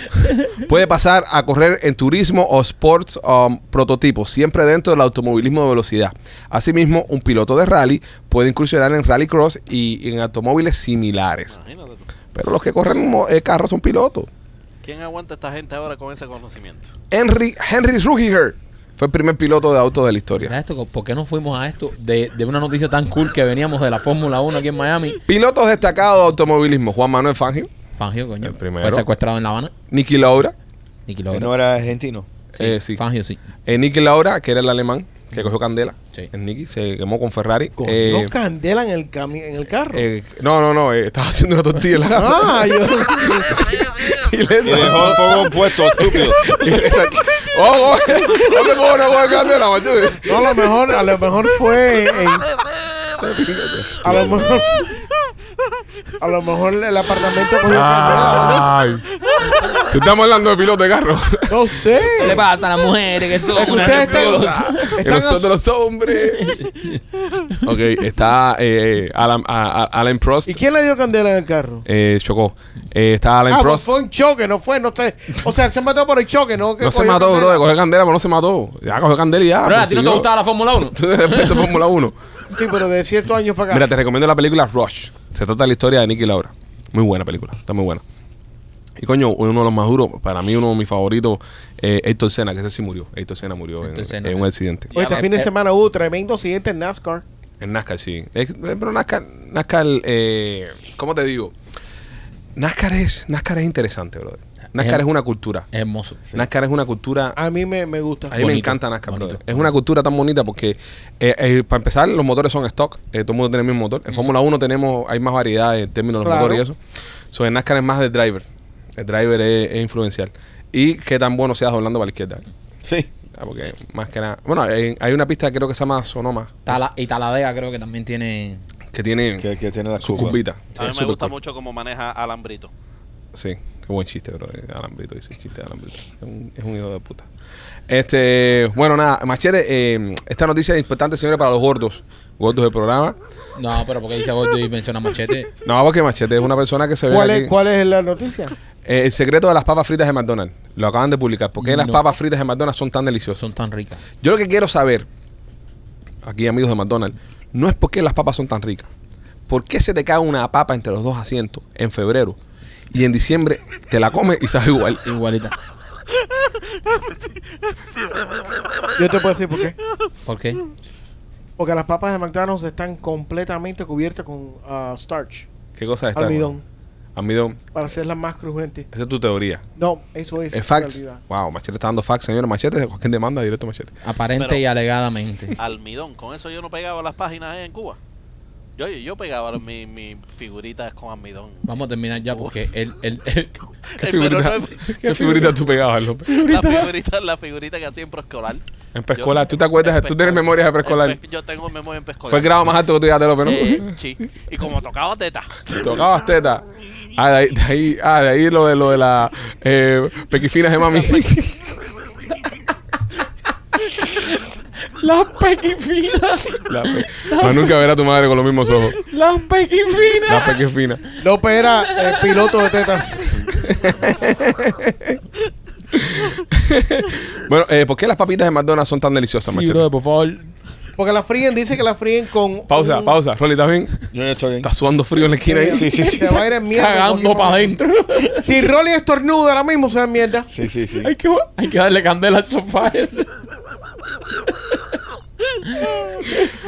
*laughs* puede pasar a correr en turismo o sports um, prototipos, siempre dentro del automovilismo de velocidad. Asimismo, un piloto de rally puede incursionar en rallycross y, y en automóviles similares. Imagínate tú. Pero los que corren eh, carros son pilotos. ¿Quién aguanta a esta gente ahora con ese conocimiento? Henry, Henry Rugiger fue el primer piloto de auto de la Mira historia. esto, ¿por qué no fuimos a esto de, de una noticia tan cool que veníamos de la Fórmula 1 aquí en Miami? Pilotos destacados de automovilismo: Juan Manuel Fangio, Fangio, coño. El primero. Fue secuestrado en La Habana. Nicky Laura, Niki Que Lauda. no era argentino. eh, sí. Fangio, sí. Eh, Nicky Laura, que era el alemán que cogió candela. Sí. En Nicky se quemó con Ferrari. Con Eh, no candela en el, cami- en el carro. eh, no, no, no, eh, estaba haciendo una tortilla en la casa. ah, yo. *laughs* y le Y dejó el fuego puesto, estúpido. *laughs* y le ¡Oh, oh! ¡No te pongo una coja de candela, machete! No, a lo mejor, a lo mejor fue en- *laughs* a lo mejor a lo mejor el apartamento cogió candela. ¡Ay! Si estamos hablando de piloto de carro. No sé. ¿Qué le pasa a las mujeres que son unas nerviosas? están nosotros los hombres. ok, está eh, Alan, a- a- Alan Prost. ¿Y quién le dio candela en el carro? Eh, chocó. Eh, está Alan Ah, pues Prost. fue un choque, no fue, no sé. O sea, él se mató por el choque, ¿no? Que No se cogió mató, candela. bro. De coger candela, pero no se mató. Ya cogió candela y ya. Bro, ¿a ti no te gustaba la Fórmula 1? Tú en Fórmula 1. Sí, pero de ciertos años para acá. Mira, te recomiendo la película Rush. Se trata de la historia de Nicky Laura. Muy buena película, está muy buena. Y coño, uno de los más duros, para mí uno de mis favoritos, eh, Héctor Senna, que ese sí murió. Héctor Senna murió en, Héctor Senna. en un accidente. Oye, este fin de eh, semana hubo tremendo accidente en NASCAR. En NASCAR, sí. Eh, pero NASCAR, NASCAR eh, ¿cómo te digo? NASCAR es, NASCAR es interesante, brother. NASCAR Es- es una cultura. Es hermoso. NASCAR es una cultura A mí me, me gusta. A mí me encanta NASCAR, bonito, brother. Es una cultura tan bonita porque, eh, eh, para empezar, los motores son stock. eh, todo el mundo tiene el mismo motor. En Fórmula 1 tenemos, hay más variedad en términos de los Claro. motores y eso. So, en NASCAR es más de driver. El driver es, es influencial. Y qué tan bueno seas doblando para la izquierda. Sí. Ah, Porque más que nada. Bueno, hay, hay una pista que creo que se llama Sonoma. Tala- y Taladea creo que también tiene... que tiene Que, que tiene la su curva. curvita. A mí Sí, me gusta cool. mucho cómo maneja Alambrito. Sí, qué buen chiste, bro. de Alambrito dice chiste de Alambrito. Es un, es un hijo de puta. Este, bueno, nada, Machete, eh, esta noticia es importante, señores, para los gordos. Gordos del programa. No, pero porque dice gordo y menciona machete. No, porque Machete es una persona que se ve ¿Cuál aquí. es, ¿Cuál es la noticia? Eh, el secreto de las papas fritas de McDonald's. Lo acaban de publicar. ¿Por qué las papas fritas de McDonald's son tan deliciosas? Son tan ricas. Yo lo que quiero saber, aquí amigos de McDonald's, no es por qué las papas son tan ricas. ¿Por qué se te cae una papa entre los dos asientos en febrero y en diciembre te la comes y sabe igual? Igualita. Yo te puedo decir por qué. ¿Por qué? Porque las papas de McDonald's están completamente cubiertas con ah, starch, ¿Qué cosa es esta? almidón, Almidón. para hacerlas más crujientes. Esa es tu teoría. No, eso es. ¿Es facts? realidad. Wow, Machete está dando facts, señor. Machete, cualquier demanda, directo Machete. Aparente Pero- y alegadamente. Almidón. Con eso yo no pegaba las páginas ahí en Cuba. Yo, yo pegaba mis mi figuritas con almidón. Vamos a terminar ya porque el, el, el- ¿Qué figurita, pero no ¿qué figurita tú pegabas, López? La figurita, la figurita que hacía en preescolar. En preescolar. ¿Tú te acuerdas? ¿Tú tienes memorias de preescolar? Yo tengo memoria en preescolar. Fue el grado más alto que tú llegaste, López, ¿no? Eh, sí. Y como tocaba teta. Tocabas teta. Ah, de ahí, de ahí, ah, de ahí lo de lo de la eh, pequifinas de mami. Las pequifinas. La pe- Más nunca ver a tu madre con los mismos ojos. Las pequifinas. La pequifina. López era eh, piloto de tetas. Bueno, eh, ¿por qué las papitas de McDonald's son tan deliciosas, Sí, brother, por favor. Porque la fríen, dice que la fríen con. Pausa, un- pausa. Rolly, ¿estás bien? Yo ya estoy bien. ¿Estás sudando frío en la esquina ahí? Sí, sí, sí. Se va a ir en mierda. Cagando para adentro. Si Rolly estornuda ahora mismo, se da mierda. Sí, sí, sí. hay, que, hay que darle candela al sofá ese.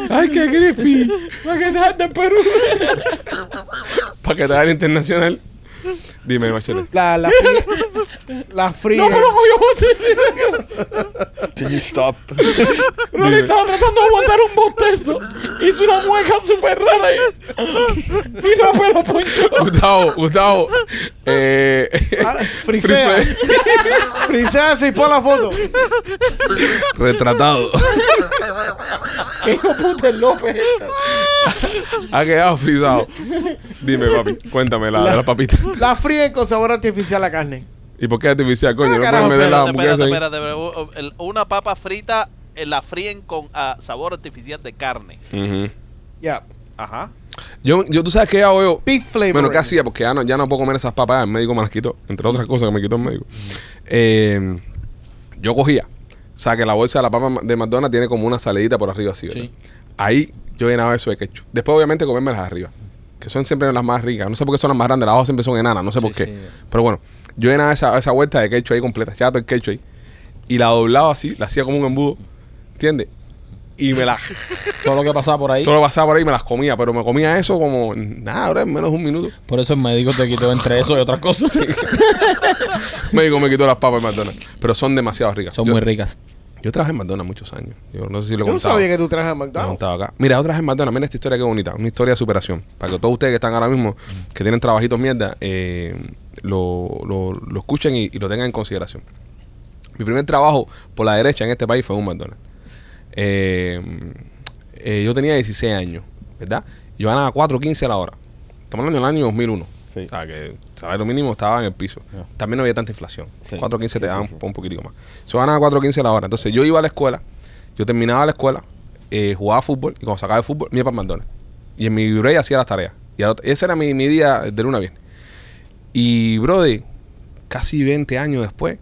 Ay, qué crispy. Para que te de Perú. Para que internacional. Dime, Machete. La, la fríen. La fríen. No, no, yo Can you stop? Rolly estaba tratando de aguantar un bostezo. Hizo una mueca súper rara y, y no me lo ponchó. Gustavo, Gustavo. Eh, Ah, frisea. Frisea y pon la foto. Retratado. ¿Qué hijo puta es López esta? Ha quedado frisado. Dime, papi, cuéntame la, de las papitas. La fríen con sabor artificial a carne. ¿Y por qué artificial, coño? Ah, ¿No carajo, puedes meter la Espérate, hamburguesa espérate, espérate, Una papa frita eh, la fríen con ah, sabor artificial de carne. Ujú. Ya. Ajá. Yo, yo, tú sabes qué hago yo. Beef flavor. Bueno, ¿qué hacía? Porque ya no, ya no puedo comer esas papas. El médico me las quitó. Entre otras cosas que me quitó el médico. Eh, yo cogía. O sea, que la bolsa de la papa de McDonald's tiene como una salidita por arriba así, ¿verdad? Sí. Ahí yo llenaba eso de ketchup. Después, obviamente, comerme las de arriba. Que son siempre las más ricas. No sé por qué son las más grandes. Las abajo siempre son enanas. No sé por qué. sí. Pero bueno, yo llenaba esa, esa vuelta de ketchup ahí completa. Echaba todo el ketchup ahí. Y la doblaba así. La hacía como un embudo. ¿Entiendes? Y me la... *laughs* Todo lo que pasaba por ahí. Todo lo pasaba por ahí y me las comía. Pero me comía eso como... Nada, ahora en menos de un minuto. Por eso el médico te quitó entre eso y otras cosas. *laughs* médico me quitó las papas de McDonald's. Pero son demasiado ricas. Son Yo- muy ricas. Yo trabajé en McDonald's muchos años. Yo no sé si lo he Yo no sabía que tú a Lo he McDonald's. contado acá. Mira, otras en McDonald's. Mira esta historia qué bonita. Una historia de superación. Para que todos ustedes que están ahora mismo, que tienen trabajitos mierda, eh, lo, lo, lo escuchen y, y lo tengan en consideración. Mi primer trabajo por la derecha en este país fue en un McDonald's. Eh, eh, yo tenía 16 años, ¿verdad? Yo ganaba 4.15 a la hora. Estamos hablando del año 2001. Sí. O sea, que salario mínimo estaba en el piso. También no había tanta inflación. Sí. 4.15 Sí, te daban sí, un poquitico más. Yo ganaba 4.15 a la hora. Entonces yo iba a la escuela, yo terminaba la escuela, eh, jugaba fútbol y cuando sacaba de fútbol me iba para McDonald's. Y en mi break hacía las tareas. Y otro- ese era mi, mi día de luna a viernes. Y, brother, casi 20 años después,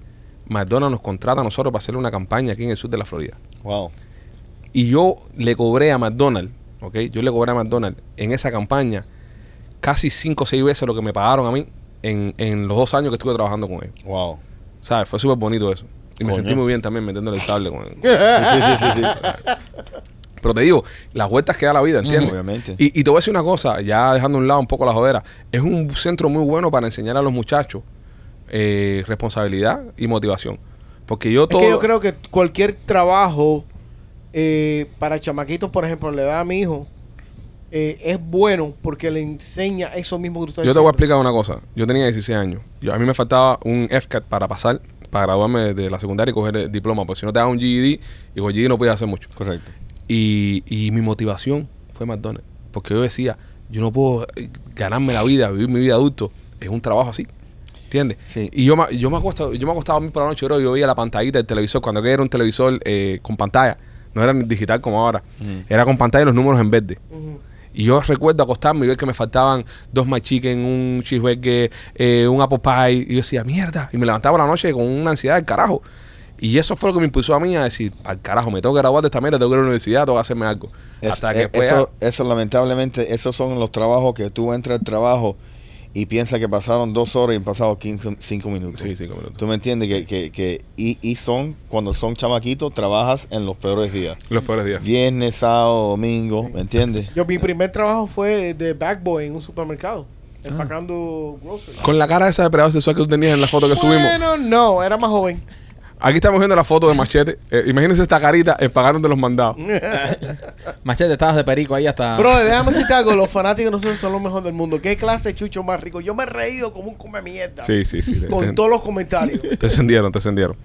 McDonald's nos contrata a nosotros para hacerle una campaña aquí en el sur de la Florida. Wow. Y yo le cobré a McDonald's, ¿ok? Yo le cobré a McDonald's en esa campaña casi 5 o 6 veces lo que me pagaron a mí en, en los dos años que estuve trabajando con ellos. Wow. ¿Sabes? Fue súper bonito eso. Y me sentí muy bien también metiéndole el sable con él. *laughs* Sí, sí, sí, sí. *laughs* Pero te digo, las vueltas que da la vida, ¿entiendes? Obviamente. Y, y te voy a decir una cosa, ya dejando a un lado un poco la jodera, es un centro muy bueno para enseñar a los muchachos eh, responsabilidad y motivación. Porque yo Es todo... que yo creo que cualquier trabajo eh, para chamaquitos, por ejemplo, le da a mi hijo, eh, es bueno porque le enseña eso mismo que tú estás Yo te voy a explicar una cosa. Yo tenía 16 años. Yo, a mí me faltaba un FCAT para pasar, para graduarme de la secundaria y coger el diploma. Porque si no te daban un GED, y con GED no podía hacer mucho. Correcto. Y, y mi motivación fue McDonald's. porque yo decía, yo no puedo eh, ganarme la vida, vivir mi vida adulto, es un trabajo así. ¿Entiendes? Sí. Y yo me, yo me acostaba, yo me acostaba a mí por la noche, bro, y yo veía la pantallita del televisor, cuando era un televisor eh, con pantalla, no era ni digital como ahora, era con pantalla y los números en verde. Y yo recuerdo acostarme y ver que me faltaban dos my chicken, un cheeseburger, eh, un apple pie. Y yo decía, mierda. Y me levantaba por la noche con una ansiedad del carajo. Y eso fue lo que me impulsó a mí a decir, al carajo, me tengo que graduar de esta mierda, tengo que ir a la universidad, tengo que hacerme algo. Es- Hasta eh, que eso, eso lamentablemente, esos son los trabajos que tú entras al trabajo y piensas que pasaron dos horas y han pasado 15, cinco minutos. Sí, cinco minutos. Tú me entiendes que, que, que y, y son, cuando son chamaquitos, trabajas en los peores días. Los peores días. Viernes, sábado, domingo, ¿me entiendes? Yo, mi primer trabajo fue de backboy en un supermercado. Empacando groceries. Con la cara esa de predador sexual que tú tenías en la foto que subimos. Bueno, no, era más joven. Aquí estamos viendo la foto de Machete. Eh, imagínense esta carita empagándote los mandados. *laughs* Machete, estabas de perico ahí hasta. Bro, déjame decirte algo. Los fanáticos de nosotros son los mejores del mundo. ¿Qué clase de chucho más rico? Yo me he reído como un come mierda. Sí, sí, sí. Con te- todos los comentarios. te encendieron, te encendieron.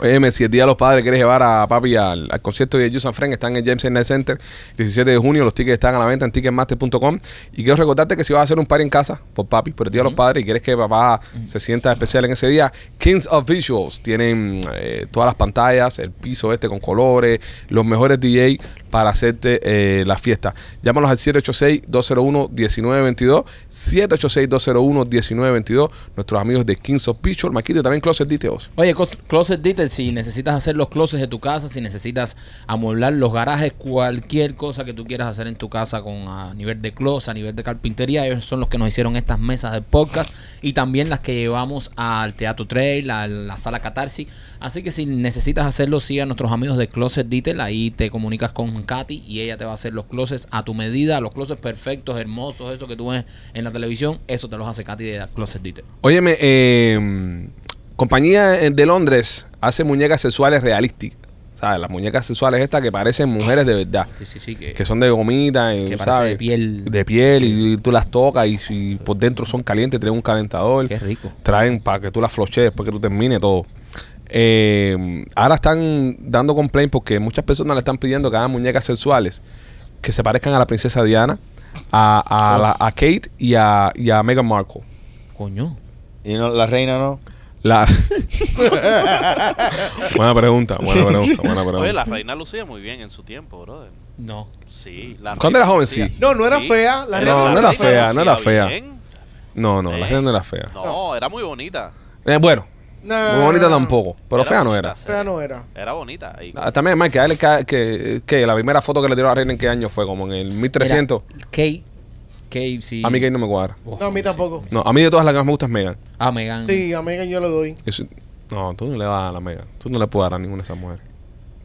Oye, si el Día de los Padres quieres llevar a papi al, al concierto de Yusan Friend, está en el James Night Center, 17 de junio, los tickets están a la venta en ticketmaster.com. Y quiero recordarte que si vas a hacer un party en casa por papi, por el Día de los Padres, y quieres que papá se sienta especial en ese día, Kings of Visuals tienen eh, todas las pantallas, el piso este con colores, los mejores DJ para hacerte eh, la fiesta. Llámalos al 786-201-1922, 786-201-1922, nuestros amigos de Kings of Visuals, Maquito también Closet Details. Oye, Closet Detail, si necesitas hacer los closets de tu casa, si necesitas amueblar los garajes, cualquier cosa que tú quieras hacer en tu casa con a nivel de closet, a nivel de carpintería, ellos son los que nos hicieron estas mesas del podcast y también las que llevamos al Teatro Trail, a la sala Catarsis. Así que si necesitas hacerlo, siga a nuestros amigos de Closet Detail, ahí te comunicas con Katy y ella te va a hacer los closets a tu medida, los closets perfectos, hermosos, eso que tú ves en la televisión, eso te los hace Katy de Closet Detail. Óyeme, eh, compañía de Londres hace muñecas sexuales realísticas. ¿Sabes? Las muñecas sexuales estas que parecen mujeres de verdad. Sí, sí, sí, que, Que son de gomita y, Que ¿sabes? de piel. De piel y tú las tocas y si por dentro son calientes, traen un calentador. Qué rico. Traen para que tú las flochees después que tú termines todo. Eh, ahora están dando complaint porque muchas personas le están pidiendo que hagan muñecas sexuales que se parezcan a la princesa Diana, a, a, la- a Kate y a, y a Meghan Markle. Coño. Y no, la reina no. La... *laughs* buena pregunta, buena pregunta, buena pregunta. Oye, la reina lucía muy bien en su tiempo, brother. No. Sí. La Cuando reina era joven, lucía- sí. No, no era fea. La No, reina- no la era fea, no era fea. bien. No, no, la reina no era fea. No, era muy bonita. Eh, bueno, Nah. muy bonita tampoco, pero fea no era. Fea no era. Era bonita. Y- Ah, También, Mike, que, que, que la primera foto que le tiró a la reina en qué año fue, como en el 1300. Mira, Kate. A mí Kate no me cuadra. No, a mí tampoco. No, a mí de todas las que más me gusta es Megan. Ah, Megan. Sí, a Megan yo le doy. Eso- no, tú no le vas a la Megan. Tú no le puedes dar a ninguna de esas mujeres.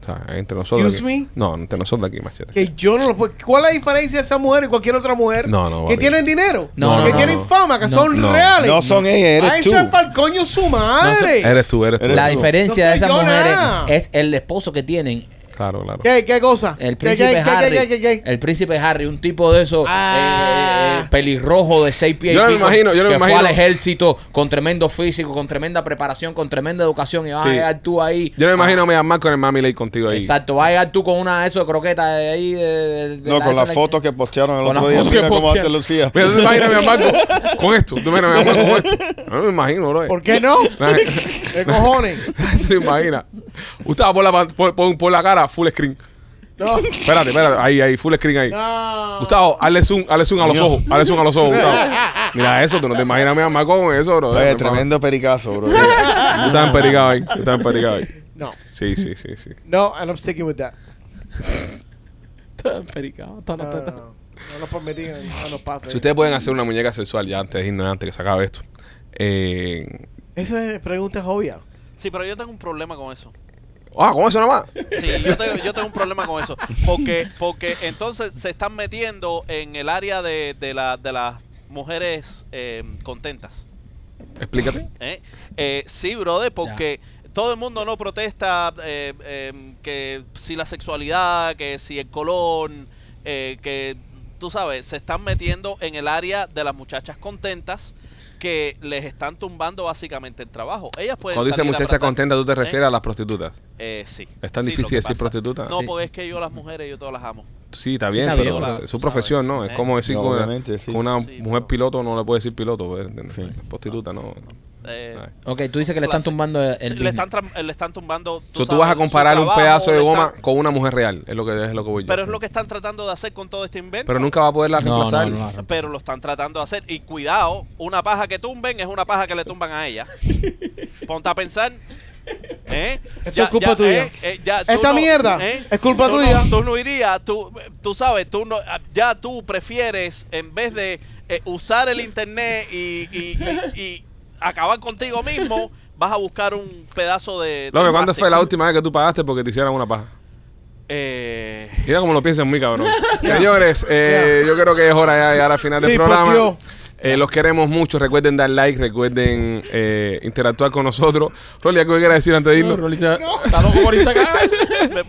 O sea, entre nosotros. Excuse aquí- me? No, entre nosotros aquí, machete. Que yo no lo puedo. ¿Cuál es la diferencia de esa mujer y cualquier otra mujer? No, no, Que tienen dinero. No, que no, tienen no. fama, que No, son no. reales. No son ellas, A eres tú. ese es para el coño su madre. Eres tú, eres tú. Eres La tú. diferencia No de soy esas yo mujeres nada. es el esposo que tienen. Claro, claro. ¿Qué, ¿Qué cosa? El ¿Qué, príncipe qué, qué, Harry. qué, qué, qué? El príncipe Harry, un tipo de esos Ah. eh, eh, pelirrojo de seis pies. Yo no me imagino, yo no me que fue imagino. al ejército con tremendo físico, con tremenda preparación, con tremenda educación. Y vas Sí. a llegar tú ahí. Yo no me imagino a Megan Markle con el Mami Lake contigo ahí. Exacto, vas a llegar tú con una de esos de croquetas de ahí. De, de- de No, con esa las le- fotos que postearon el Con otro día. fotos que Mira cómo te lucía. Mira, tú te imaginas a Megan Markle *laughs* con esto. Tú me imaginas a Megan Markle con esto. No me imagino, bro. ¿Por qué no? *laughs* ¿Qué cojones? *laughs* Se imagina. Gustavo, pon la, pon, pon- pon la cara full screen. No. *laughs* Espérate, espérate. Ahí, ahí, full screen ahí. No. Gustavo, hazle zoom, hazle zoom a los ojos. Hazle zoom a los ojos, *laughs* Gustavo. Mira eso, tú no te imaginas Megan Markle con eso, bro. Oye, tremendo pericazo, bro. Tú estás empericado ahí. Tú estás empericado ahí. No. Sí, sí, sí, sí. No, and I'm sticking with that. Pericado, No, no, no. No nos permitimos, no nos pasa. Si ustedes pueden hacer una muñeca sexual ya antes de irnos, antes que se acabe esto. Eh, Esa pregunta es obvia. Sí, pero yo tengo un problema con eso. Ah, ¿con eso nada más? Sí, yo tengo, yo tengo un problema con eso. Porque, porque entonces se están metiendo en el área de, de, la, de las mujeres eh, contentas. Explícate. ¿eh? Eh, sí, brother, porque todo el mundo no protesta eh, eh, que si la sexualidad, que si el color, eh, que tú sabes, se están metiendo en el área de las muchachas contentas que les están tumbando básicamente el trabajo. Ellas pueden Cuando a muchacha contenta, tú te ¿eh? refieres a las prostitutas. Eh, sí. Es tan Sí, difícil decir prostituta. No, Sí. porque es que yo las mujeres, yo todas las amo. sí, está Sí, bien, está pero bien, es pero, su profesión, ¿no? Es como decir No, que una, sí. una Sí, mujer no. piloto no le puede decir piloto. Sí. prostituta, ¿no? Eh. Ok, tú dices que le están tumbando el sí, le, están tra- le están tumbando. So, tú sabes, vas a comparar un pedazo de goma están- con una mujer real, es lo que es lo que voy yo. Pero es lo que están tratando de hacer con todo este invento. Pero nunca va a poderla No, no, reemplazar. no reemplaza. pero lo están tratando de hacer. Y cuidado, una paja que tumben es una paja que le tumban a ella. *laughs* Ponte a pensar. ¿eh? Esto es culpa tuya. eh, eh, ya tú Esta mierda es culpa tú tuya. No, tú no irías, tú, tú sabes, tú no, ya tú prefieres, en vez de eh, usar el internet y, y- y- y acabar contigo mismo, *laughs* vas a buscar un pedazo de. Loco, ¿cuándo fue la última vez que tú pagaste porque te hicieran una paja? Eh, Mira cómo lo piensan muy cabrón. *laughs* Señores, eh, yo creo que es hora ya de llegar al final del Sí, programa. Eh, los queremos mucho. Recuerden dar like, recuerden eh, interactuar con nosotros. Rolly, ¿algo que quieras decir antes de irnos? Está loco por irse acá. *laughs*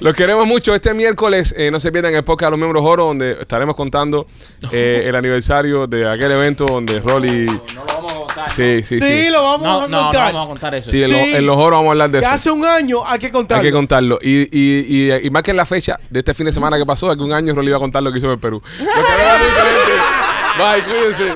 Los queremos mucho. Este miércoles eh, no se pierdan el podcast de los miembros oro, donde estaremos contando eh, el aniversario de aquel evento donde Rolly. No lo vamos a contar. Sí, sí, Sí, sí. lo vamos No, a no, no contar. vamos a contar eso. Sí, en, los- en los oros vamos a hablar de Que eso. hace un año hay que contarlo. Hay que contarlo. Y, y, y, y marquen la fecha de este fin de semana que pasó, que un año Rolly iba a contar lo que hizo en el Perú. Bye, cuídense.